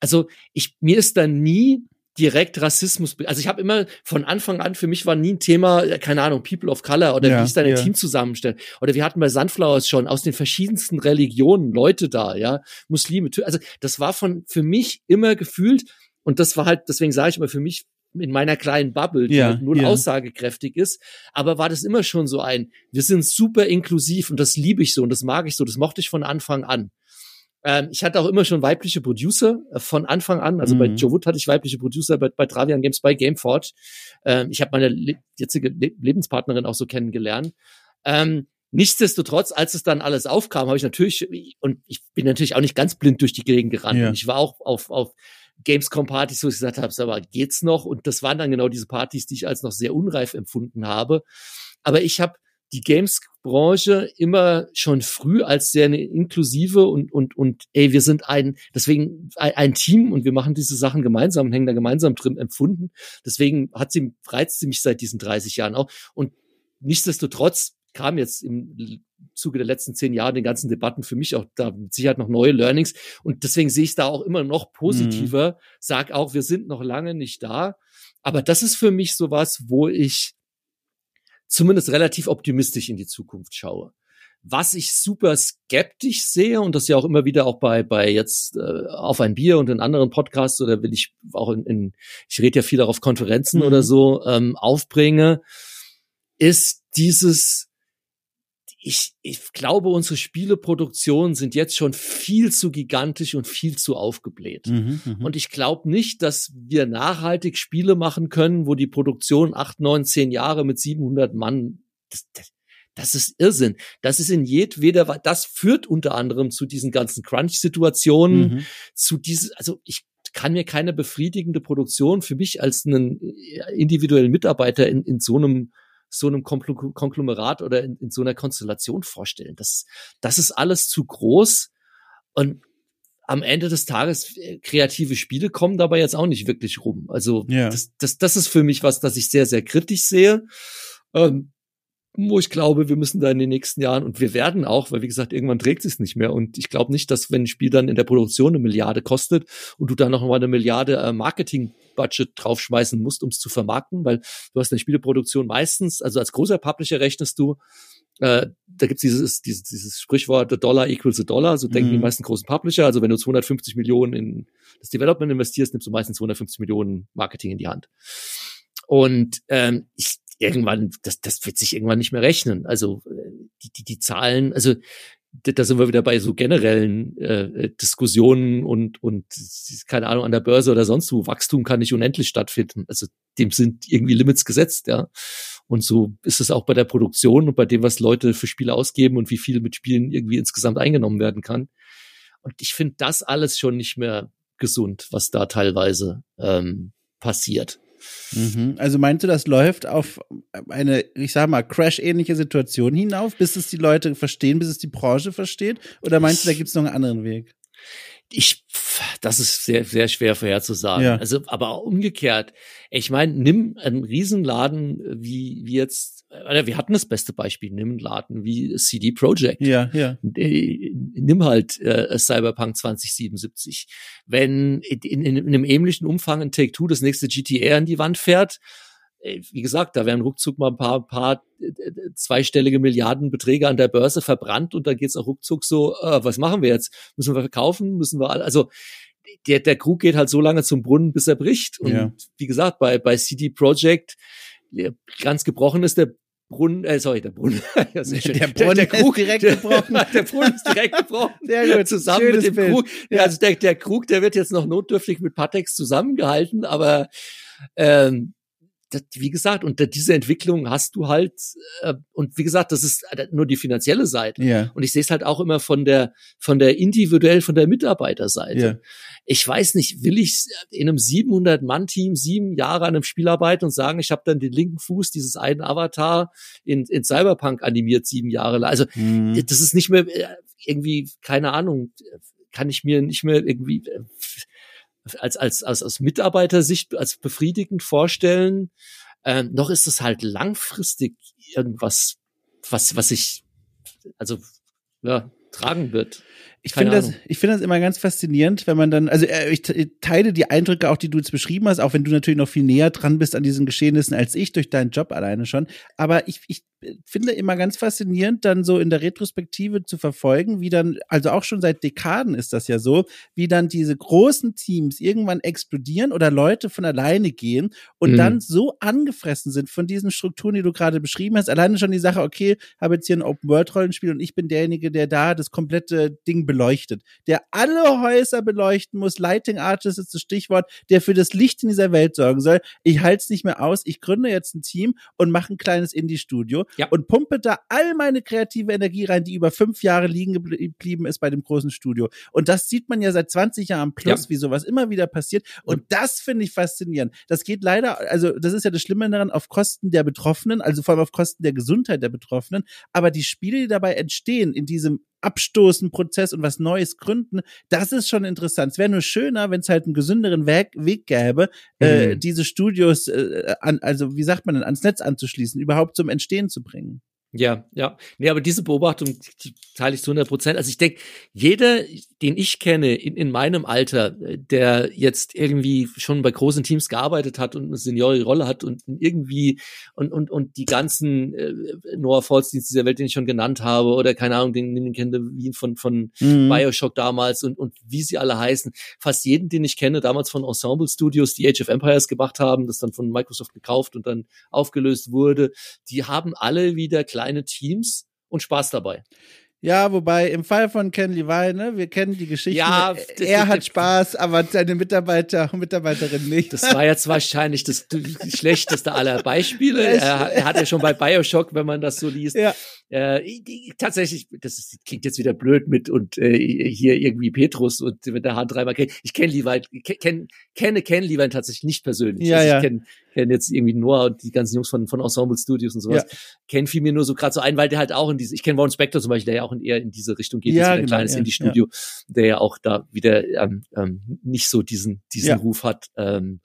also ich, mir ist da nie direkt Rassismus, also ich habe immer von Anfang an, für mich war nie ein Thema, äh, keine Ahnung, People of Color oder ja, wie ist dein ja. Team zusammenstellen. Oder wir hatten bei Sunflowers schon aus den verschiedensten Religionen Leute da, ja, Muslime, also das war von, für mich immer gefühlt, und das war halt, deswegen sage ich immer für mich in meiner kleinen Bubble, die ja, halt nur ja. aussagekräftig ist, aber war das immer schon so ein, wir sind super inklusiv und das liebe ich so und das mag ich so, das mochte ich von Anfang an. Ähm, ich hatte auch immer schon weibliche Producer äh, von Anfang an, also mhm. bei Joe Wood hatte ich weibliche Producer, bei, bei Travian Games, bei Gameforge. Ähm, ich habe meine le jetzige Le Lebenspartnerin auch so kennengelernt. Ähm, Nichtsdestotrotz, als es dann alles aufkam, habe ich natürlich, und ich bin natürlich auch nicht ganz blind durch die Gegend gerannt. Ja. Ich war auch auf, auf Gamescom-Partys, wo ich gesagt habe, aber geht's noch? Und das waren dann genau diese Partys, die ich als noch sehr unreif empfunden habe. Aber ich habe die Games-Branche immer schon früh als sehr eine inklusive und, und, und ey, wir sind ein, deswegen ein, ein, Team und wir machen diese Sachen gemeinsam und hängen da gemeinsam drin empfunden. Deswegen hat sie, reizt sie mich seit diesen 30 Jahren auch. Und nichtsdestotrotz kam jetzt im Zuge der letzten zehn Jahre den ganzen Debatten für mich auch da mit Sicherheit noch neue Learnings. Und deswegen sehe ich es da auch immer noch positiver. Mhm. Sag auch, wir sind noch lange nicht da. Aber das ist für mich sowas, wo ich zumindest relativ optimistisch in die Zukunft schaue. Was ich super skeptisch sehe und das ja auch immer wieder auch bei bei jetzt äh, auf ein Bier und in anderen Podcasts oder will ich auch in, in ich rede ja viel auch auf Konferenzen mhm. oder so ähm, aufbringe, ist dieses ich, ich glaube, unsere Spieleproduktionen sind jetzt schon viel zu gigantisch und viel zu aufgebläht. Mhm, mh. Und ich glaube nicht, dass wir nachhaltig Spiele machen können, wo die Produktion acht, neun, zehn Jahre mit 700 Mann, das, das, das ist Irrsinn. Das ist in jedweder, das führt unter anderem zu diesen ganzen Crunch-Situationen, mhm. zu diesen, also ich kann mir keine befriedigende Produktion für mich als einen individuellen Mitarbeiter in, in so einem so einem Konglomerat oder in, in so einer Konstellation vorstellen. Das ist, das ist alles zu groß und am Ende des Tages äh, kreative Spiele kommen dabei jetzt auch nicht wirklich rum. Also ja. das, das, das ist für mich was, das ich sehr, sehr kritisch sehe. Ähm, wo ich glaube, wir müssen da in den nächsten Jahren und wir werden auch, weil wie gesagt, irgendwann trägt es nicht mehr und ich glaube nicht, dass wenn ein Spiel dann in der Produktion eine Milliarde kostet und du da noch mal eine Milliarde äh, Marketing-Budget draufschmeißen musst, um es zu vermarkten, weil du hast eine Spieleproduktion meistens, also als großer Publisher rechnest du, äh, da gibt's dieses, dieses, dieses Sprichwort, the dollar equals a dollar, so denken mhm. die meisten großen Publisher, also wenn du 250 Millionen in das Development investierst, nimmst du meistens 250 Millionen Marketing in die Hand. Und ähm, ich irgendwann, das, das wird sich irgendwann nicht mehr rechnen. Also äh, die, die, die Zahlen, also da sind wir wieder bei so generellen äh, Diskussionen und und keine Ahnung an der Börse oder sonst wo Wachstum kann nicht unendlich stattfinden. Also dem sind irgendwie Limits gesetzt, ja. Und so ist es auch bei der Produktion und bei dem, was Leute für Spiele ausgeben und wie viel mit Spielen irgendwie insgesamt eingenommen werden kann. Und ich finde das alles schon nicht mehr gesund, was da teilweise ähm, passiert. Mhm. Also meinst du, das läuft auf eine, ich sag mal, Crash-ähnliche Situation hinauf, bis es die Leute verstehen, bis es die Branche versteht? Oder meinst du, da gibt es noch einen anderen Weg? ich, das ist sehr, sehr schwer vorherzusagen. Ja. Also, aber auch umgekehrt. Ich meine, nimm einen Riesenladen wie, wie jetzt, wir hatten das beste Beispiel, nimm einen Laden wie CD Projekt. Ja, ja. Äh, nimm halt äh, Cyberpunk 2077. Wenn in, in, in einem ähnlichen Umfang ein Take-Two das nächste GTA an die Wand fährt, wie gesagt, da werden ruckzuck mal ein paar, paar äh, zweistellige Milliardenbeträge an der Börse verbrannt und da geht's auch ruckzuck so, äh, was machen wir jetzt? Müssen wir verkaufen? Müssen wir, also der, der Krug geht halt so lange zum Brunnen, bis er bricht. Und ja. wie gesagt, bei, bei CD Projekt ganz gebrochen ist der Brunnen, äh, sorry, der Brunnen. ja, sehr schön. Der Brunnen der, der Krug, ist direkt gebrochen. Der, der Brunnen ist direkt gebrochen. Sehr gut. Zusammen Schönes mit dem Bild. Krug. Ja. Also der, der Krug, der wird jetzt noch notdürftig mit Patex zusammengehalten, aber ähm, das, wie gesagt, und diese Entwicklung hast du halt, äh, und wie gesagt, das ist äh, nur die finanzielle Seite. Ja. Und ich sehe es halt auch immer von der, von der individuell, von der Mitarbeiterseite. Ja. Ich weiß nicht, will ich in einem 700-Mann-Team sieben Jahre an einem Spiel arbeiten und sagen, ich habe dann den linken Fuß dieses einen Avatar in, in Cyberpunk animiert sieben Jahre lang. Also mhm. das ist nicht mehr äh, irgendwie, keine Ahnung, kann ich mir nicht mehr irgendwie als, als, als aus Mitarbeitersicht als befriedigend vorstellen. Ähm, noch ist es halt langfristig irgendwas, was, was ich, also, ja, tragen wird. Ich finde das, ich finde das immer ganz faszinierend, wenn man dann, also äh, ich teile die Eindrücke auch, die du jetzt beschrieben hast, auch wenn du natürlich noch viel näher dran bist an diesen Geschehnissen als ich durch deinen Job alleine schon. Aber ich, ich finde immer ganz faszinierend, dann so in der Retrospektive zu verfolgen, wie dann, also auch schon seit Dekaden ist das ja so, wie dann diese großen Teams irgendwann explodieren oder Leute von alleine gehen und mhm. dann so angefressen sind von diesen Strukturen, die du gerade beschrieben hast. Alleine schon die Sache, okay, habe jetzt hier ein Open-World-Rollenspiel und ich bin derjenige, der da das komplette Ding beleuchtet, der alle Häuser beleuchten muss. Lighting Artist ist das Stichwort, der für das Licht in dieser Welt sorgen soll. Ich halte es nicht mehr aus. Ich gründe jetzt ein Team und mache ein kleines Indie-Studio ja. und pumpe da all meine kreative Energie rein, die über fünf Jahre liegen geblieben ist bei dem großen Studio. Und das sieht man ja seit 20 Jahren plus, ja. wie sowas immer wieder passiert. Und ja. das finde ich faszinierend. Das geht leider, also das ist ja das Schlimme daran, auf Kosten der Betroffenen, also vor allem auf Kosten der Gesundheit der Betroffenen. Aber die Spiele, die dabei entstehen, in diesem abstoßen Prozess und was Neues gründen, das ist schon interessant. Es wäre nur schöner, wenn es halt einen gesünderen Weg, Weg gäbe, äh, mhm. äh, diese Studios, äh, an, also wie sagt man denn, ans Netz anzuschließen, überhaupt zum Entstehen zu bringen. Ja, ja. Nee, aber diese Beobachtung die teile ich zu 100 Prozent. Also ich denke, jeder, den ich kenne in, in meinem Alter, der jetzt irgendwie schon bei großen Teams gearbeitet hat und eine seniore Rolle hat und irgendwie und und und die ganzen äh, Noah Falls-Dienst dieser Welt, den ich schon genannt habe oder keine Ahnung, den, den kenne wie von von mhm. Bioshock damals und und wie sie alle heißen, fast jeden, den ich kenne, damals von Ensemble Studios, die Age of Empires gemacht haben, das dann von Microsoft gekauft und dann aufgelöst wurde, die haben alle wieder klar kleine Teams und Spaß dabei. Ja, wobei im Fall von Ken Levi, ne, wir kennen die Geschichte. Ja, er hat Spaß, aber seine Mitarbeiter und Mitarbeiterinnen nicht. Das war jetzt wahrscheinlich das schlechteste aller Beispiele. Er, er, hat ja schon bei Bioshock, wenn man das so liest, ja. Äh, tatsächlich, das ist, klingt jetzt wieder blöd mit und äh, hier irgendwie Petrus und mit der Hand dreimal. Ich kenne Levi, kenn, kenne Ken Levi tatsächlich nicht persönlich. Ja, also ja. Ich kenne kenn jetzt irgendwie Noah und die ganzen Jungs von, von Ensemble Studios und sowas. Ja. Kennen viel mir nur so gerade so ein, weil der halt auch in diese, ich kenne Warren Spector zum Beispiel, der ja auch in, eher in diese Richtung geht, ja, ein genau, kleines ja, Indie-Studio, ja. der ja auch da wieder ähm, ähm, nicht so diesen, diesen. Ruf hat. Ähm,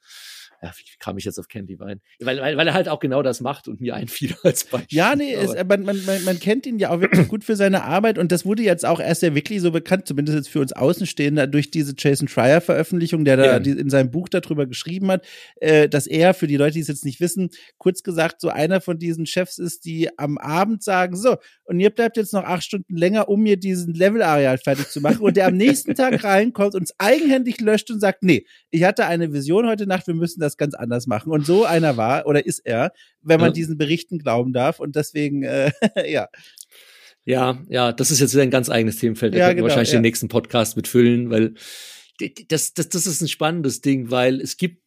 ja, wie kam ich jetzt auf Candy Wein? Weil, weil, weil er halt auch genau das macht und mir einfiel als Beispiel. Ja, nee, es, man, man, man, man kennt ihn ja auch wirklich gut für seine Arbeit und das wurde jetzt auch erst ja wirklich so bekannt, zumindest jetzt für uns Außenstehende, durch diese Jason Schreier Veröffentlichung, der da ja. in seinem Buch darüber geschrieben hat, äh, dass er, für die Leute, die es jetzt nicht wissen, kurz gesagt so einer von diesen Chefs ist, die am Abend sagen, so, und ihr bleibt jetzt noch acht Stunden länger, um mir diesen Level-Areal fertig zu machen und der am nächsten Tag reinkommt und es eigenhändig löscht und sagt, nee, ich hatte eine Vision heute Nacht, wir müssen das das ganz anders machen. Und so einer war oder ist er, wenn man ja. diesen Berichten glauben darf. Und deswegen, äh, ja. Ja, ja, das ist jetzt wieder ein ganz eigenes Themenfeld. Da ja, genau, wahrscheinlich ja. den nächsten Podcast mitfüllen, weil das, das, das ist ein spannendes Ding, weil es gibt,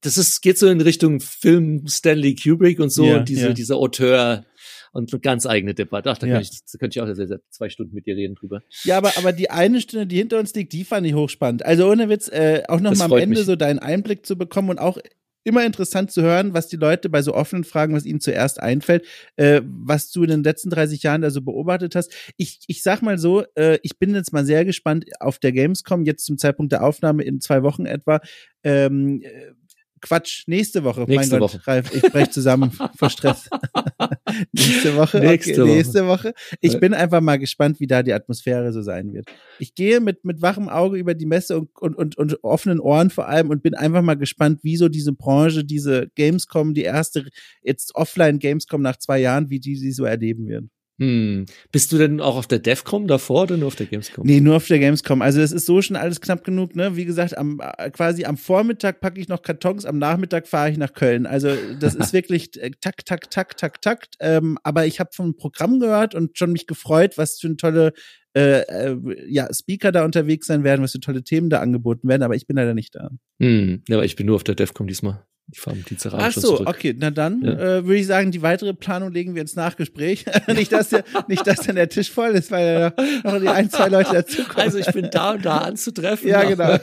das ist, geht so in Richtung Film Stanley Kubrick und so, ja, und diese, ja. dieser Auteur, und eine ganz eigene Debatte. Ach, da, ja. könnte ich, da könnte ich auch sehr, sehr zwei Stunden mit dir reden drüber. Ja, aber, aber die eine Stunde, die hinter uns liegt, die fand ich hochspannend. Also ohne Witz, äh, auch noch das mal am Ende mich. so deinen Einblick zu bekommen und auch immer interessant zu hören, was die Leute bei so offenen Fragen, was ihnen zuerst einfällt, äh, was du in den letzten 30 Jahren da so beobachtet hast. Ich, ich sag mal so, äh, ich bin jetzt mal sehr gespannt auf der Gamescom, jetzt zum Zeitpunkt der Aufnahme in zwei Wochen etwa. Ähm, Quatsch, nächste Woche. Nächste mein Gott, Woche. Ralf, ich brech zusammen vor Stress. nächste Woche. Nächste, okay, nächste Woche. Ich bin einfach mal gespannt, wie da die Atmosphäre so sein wird. Ich gehe mit, mit wachem Auge über die Messe und, und, und, und offenen Ohren vor allem und bin einfach mal gespannt, wie so diese Branche, diese Gamescom, die erste jetzt offline Gamescom nach zwei Jahren, wie die sie so erleben werden. Hm. Bist du denn auch auf der DEFCOM davor oder nur auf der Gamescom? Nee, nur auf der Gamescom. Also es ist so schon alles knapp genug, ne? Wie gesagt, am äh, quasi am Vormittag packe ich noch Kartons, am Nachmittag fahre ich nach Köln. Also das ist wirklich äh, tak, tak, tak, tak, tak. Ähm, aber ich habe vom Programm gehört und schon mich gefreut, was für ein tolle äh, äh, ja, Speaker da unterwegs sein werden, was für tolle Themen da angeboten werden, aber ich bin leider nicht da. Hm, ja, aber ich bin nur auf der DEFCOM diesmal. Ich fahre mit Dienstagabend Ach so, okay, na dann ja. äh, würde ich sagen, die weitere Planung legen wir ins Nachgespräch. nicht, dass der, nicht, dass dann der Tisch voll ist, weil da noch die ein, zwei Leute dazukommen. Also ich bin da und da anzutreffen. ja, genau.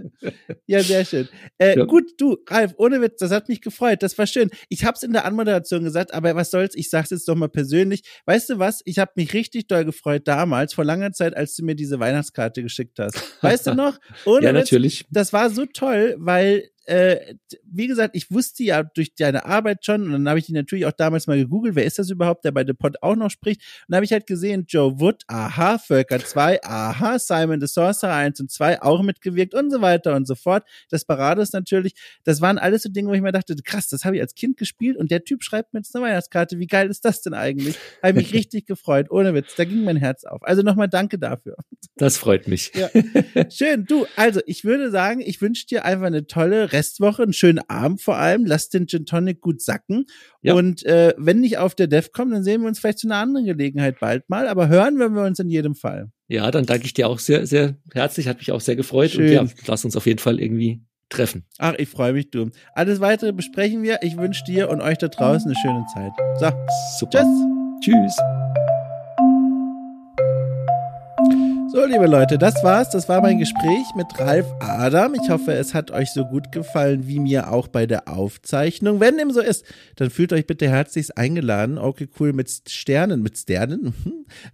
ja, sehr schön. Äh, ja. Gut, du, Ralf, ohne Witz, das hat mich gefreut. Das war schön. Ich habe es in der Anmoderation gesagt, aber was soll's, ich sag's jetzt doch mal persönlich. Weißt du was? Ich habe mich richtig doll gefreut damals, vor langer Zeit, als du mir diese Weihnachtskarte geschickt hast. Weißt du noch? Ohne ja, Witz, natürlich. Das war so toll, weil äh, wie gesagt, ich wusste ja durch deine Arbeit schon, und dann habe ich die natürlich auch damals mal gegoogelt, wer ist das überhaupt, der bei The Pod auch noch spricht. Und dann habe ich halt gesehen, Joe Wood, aha, Völker 2, aha, Simon the Sorcerer 1 und 2 auch mitgewirkt und so weiter und so fort. Das Parades natürlich. Das waren alles so Dinge, wo ich mir dachte, krass, das habe ich als Kind gespielt und der Typ schreibt mir jetzt eine Weihnachtskarte. Wie geil ist das denn eigentlich? Habe mich richtig gefreut, ohne Witz. Da ging mein Herz auf. Also nochmal danke dafür. Das freut mich. Ja. Schön. Du, also ich würde sagen, ich wünsche dir einfach eine tolle Restwoche, einen schönen Abend vor allem. Lass den Gin Tonic gut sacken. Ja. Und äh, wenn nicht auf der DEFCOM, dann sehen wir uns vielleicht zu einer anderen Gelegenheit bald mal. Aber hören werden wir uns in jedem Fall. Ja, dann danke ich dir auch sehr, sehr herzlich. Hat mich auch sehr gefreut. Schön. Und ja, lass uns auf jeden Fall irgendwie treffen. Ach, ich freue mich, du. Alles weitere besprechen wir. Ich wünsche dir und euch da draußen eine schöne Zeit. So, super. Tschüss. Tschüss. So, liebe Leute, das war's. Das war mein Gespräch mit Ralf Adam. Ich hoffe, es hat euch so gut gefallen wie mir auch bei der Aufzeichnung. Wenn dem so ist, dann fühlt euch bitte herzlichst eingeladen, okay, cool, mit Sternen, mit Sternen,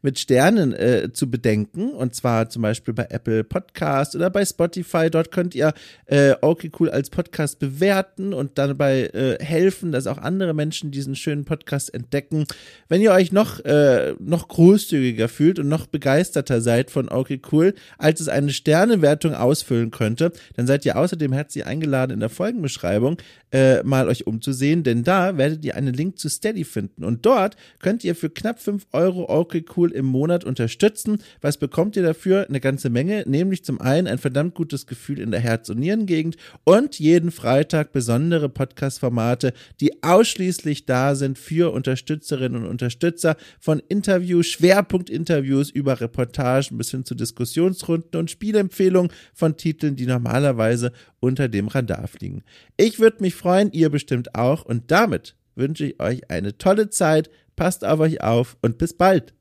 mit Sternen äh, zu bedenken. Und zwar zum Beispiel bei Apple Podcast oder bei Spotify. Dort könnt ihr äh, okay, cool als Podcast bewerten und dabei äh, helfen, dass auch andere Menschen diesen schönen Podcast entdecken. Wenn ihr euch noch, äh, noch großzügiger fühlt und noch begeisterter seid von okay, cool, als es eine Sternewertung ausfüllen könnte, dann seid ihr außerdem herzlich eingeladen in der Folgenbeschreibung äh, mal euch umzusehen, denn da werdet ihr einen Link zu Steady finden und dort könnt ihr für knapp 5 Euro okay, cool im Monat unterstützen. Was bekommt ihr dafür? Eine ganze Menge, nämlich zum einen ein verdammt gutes Gefühl in der Herz- und Nierengegend und jeden Freitag besondere Podcast-Formate, die ausschließlich da sind für Unterstützerinnen und Unterstützer von Interviews, Schwerpunktinterviews über Reportagen bis hin zu Diskussionsrunden und Spielempfehlungen von Titeln, die normalerweise unter dem Radar fliegen. Ich würde mich freuen, ihr bestimmt auch und damit wünsche ich euch eine tolle Zeit, passt auf euch auf und bis bald.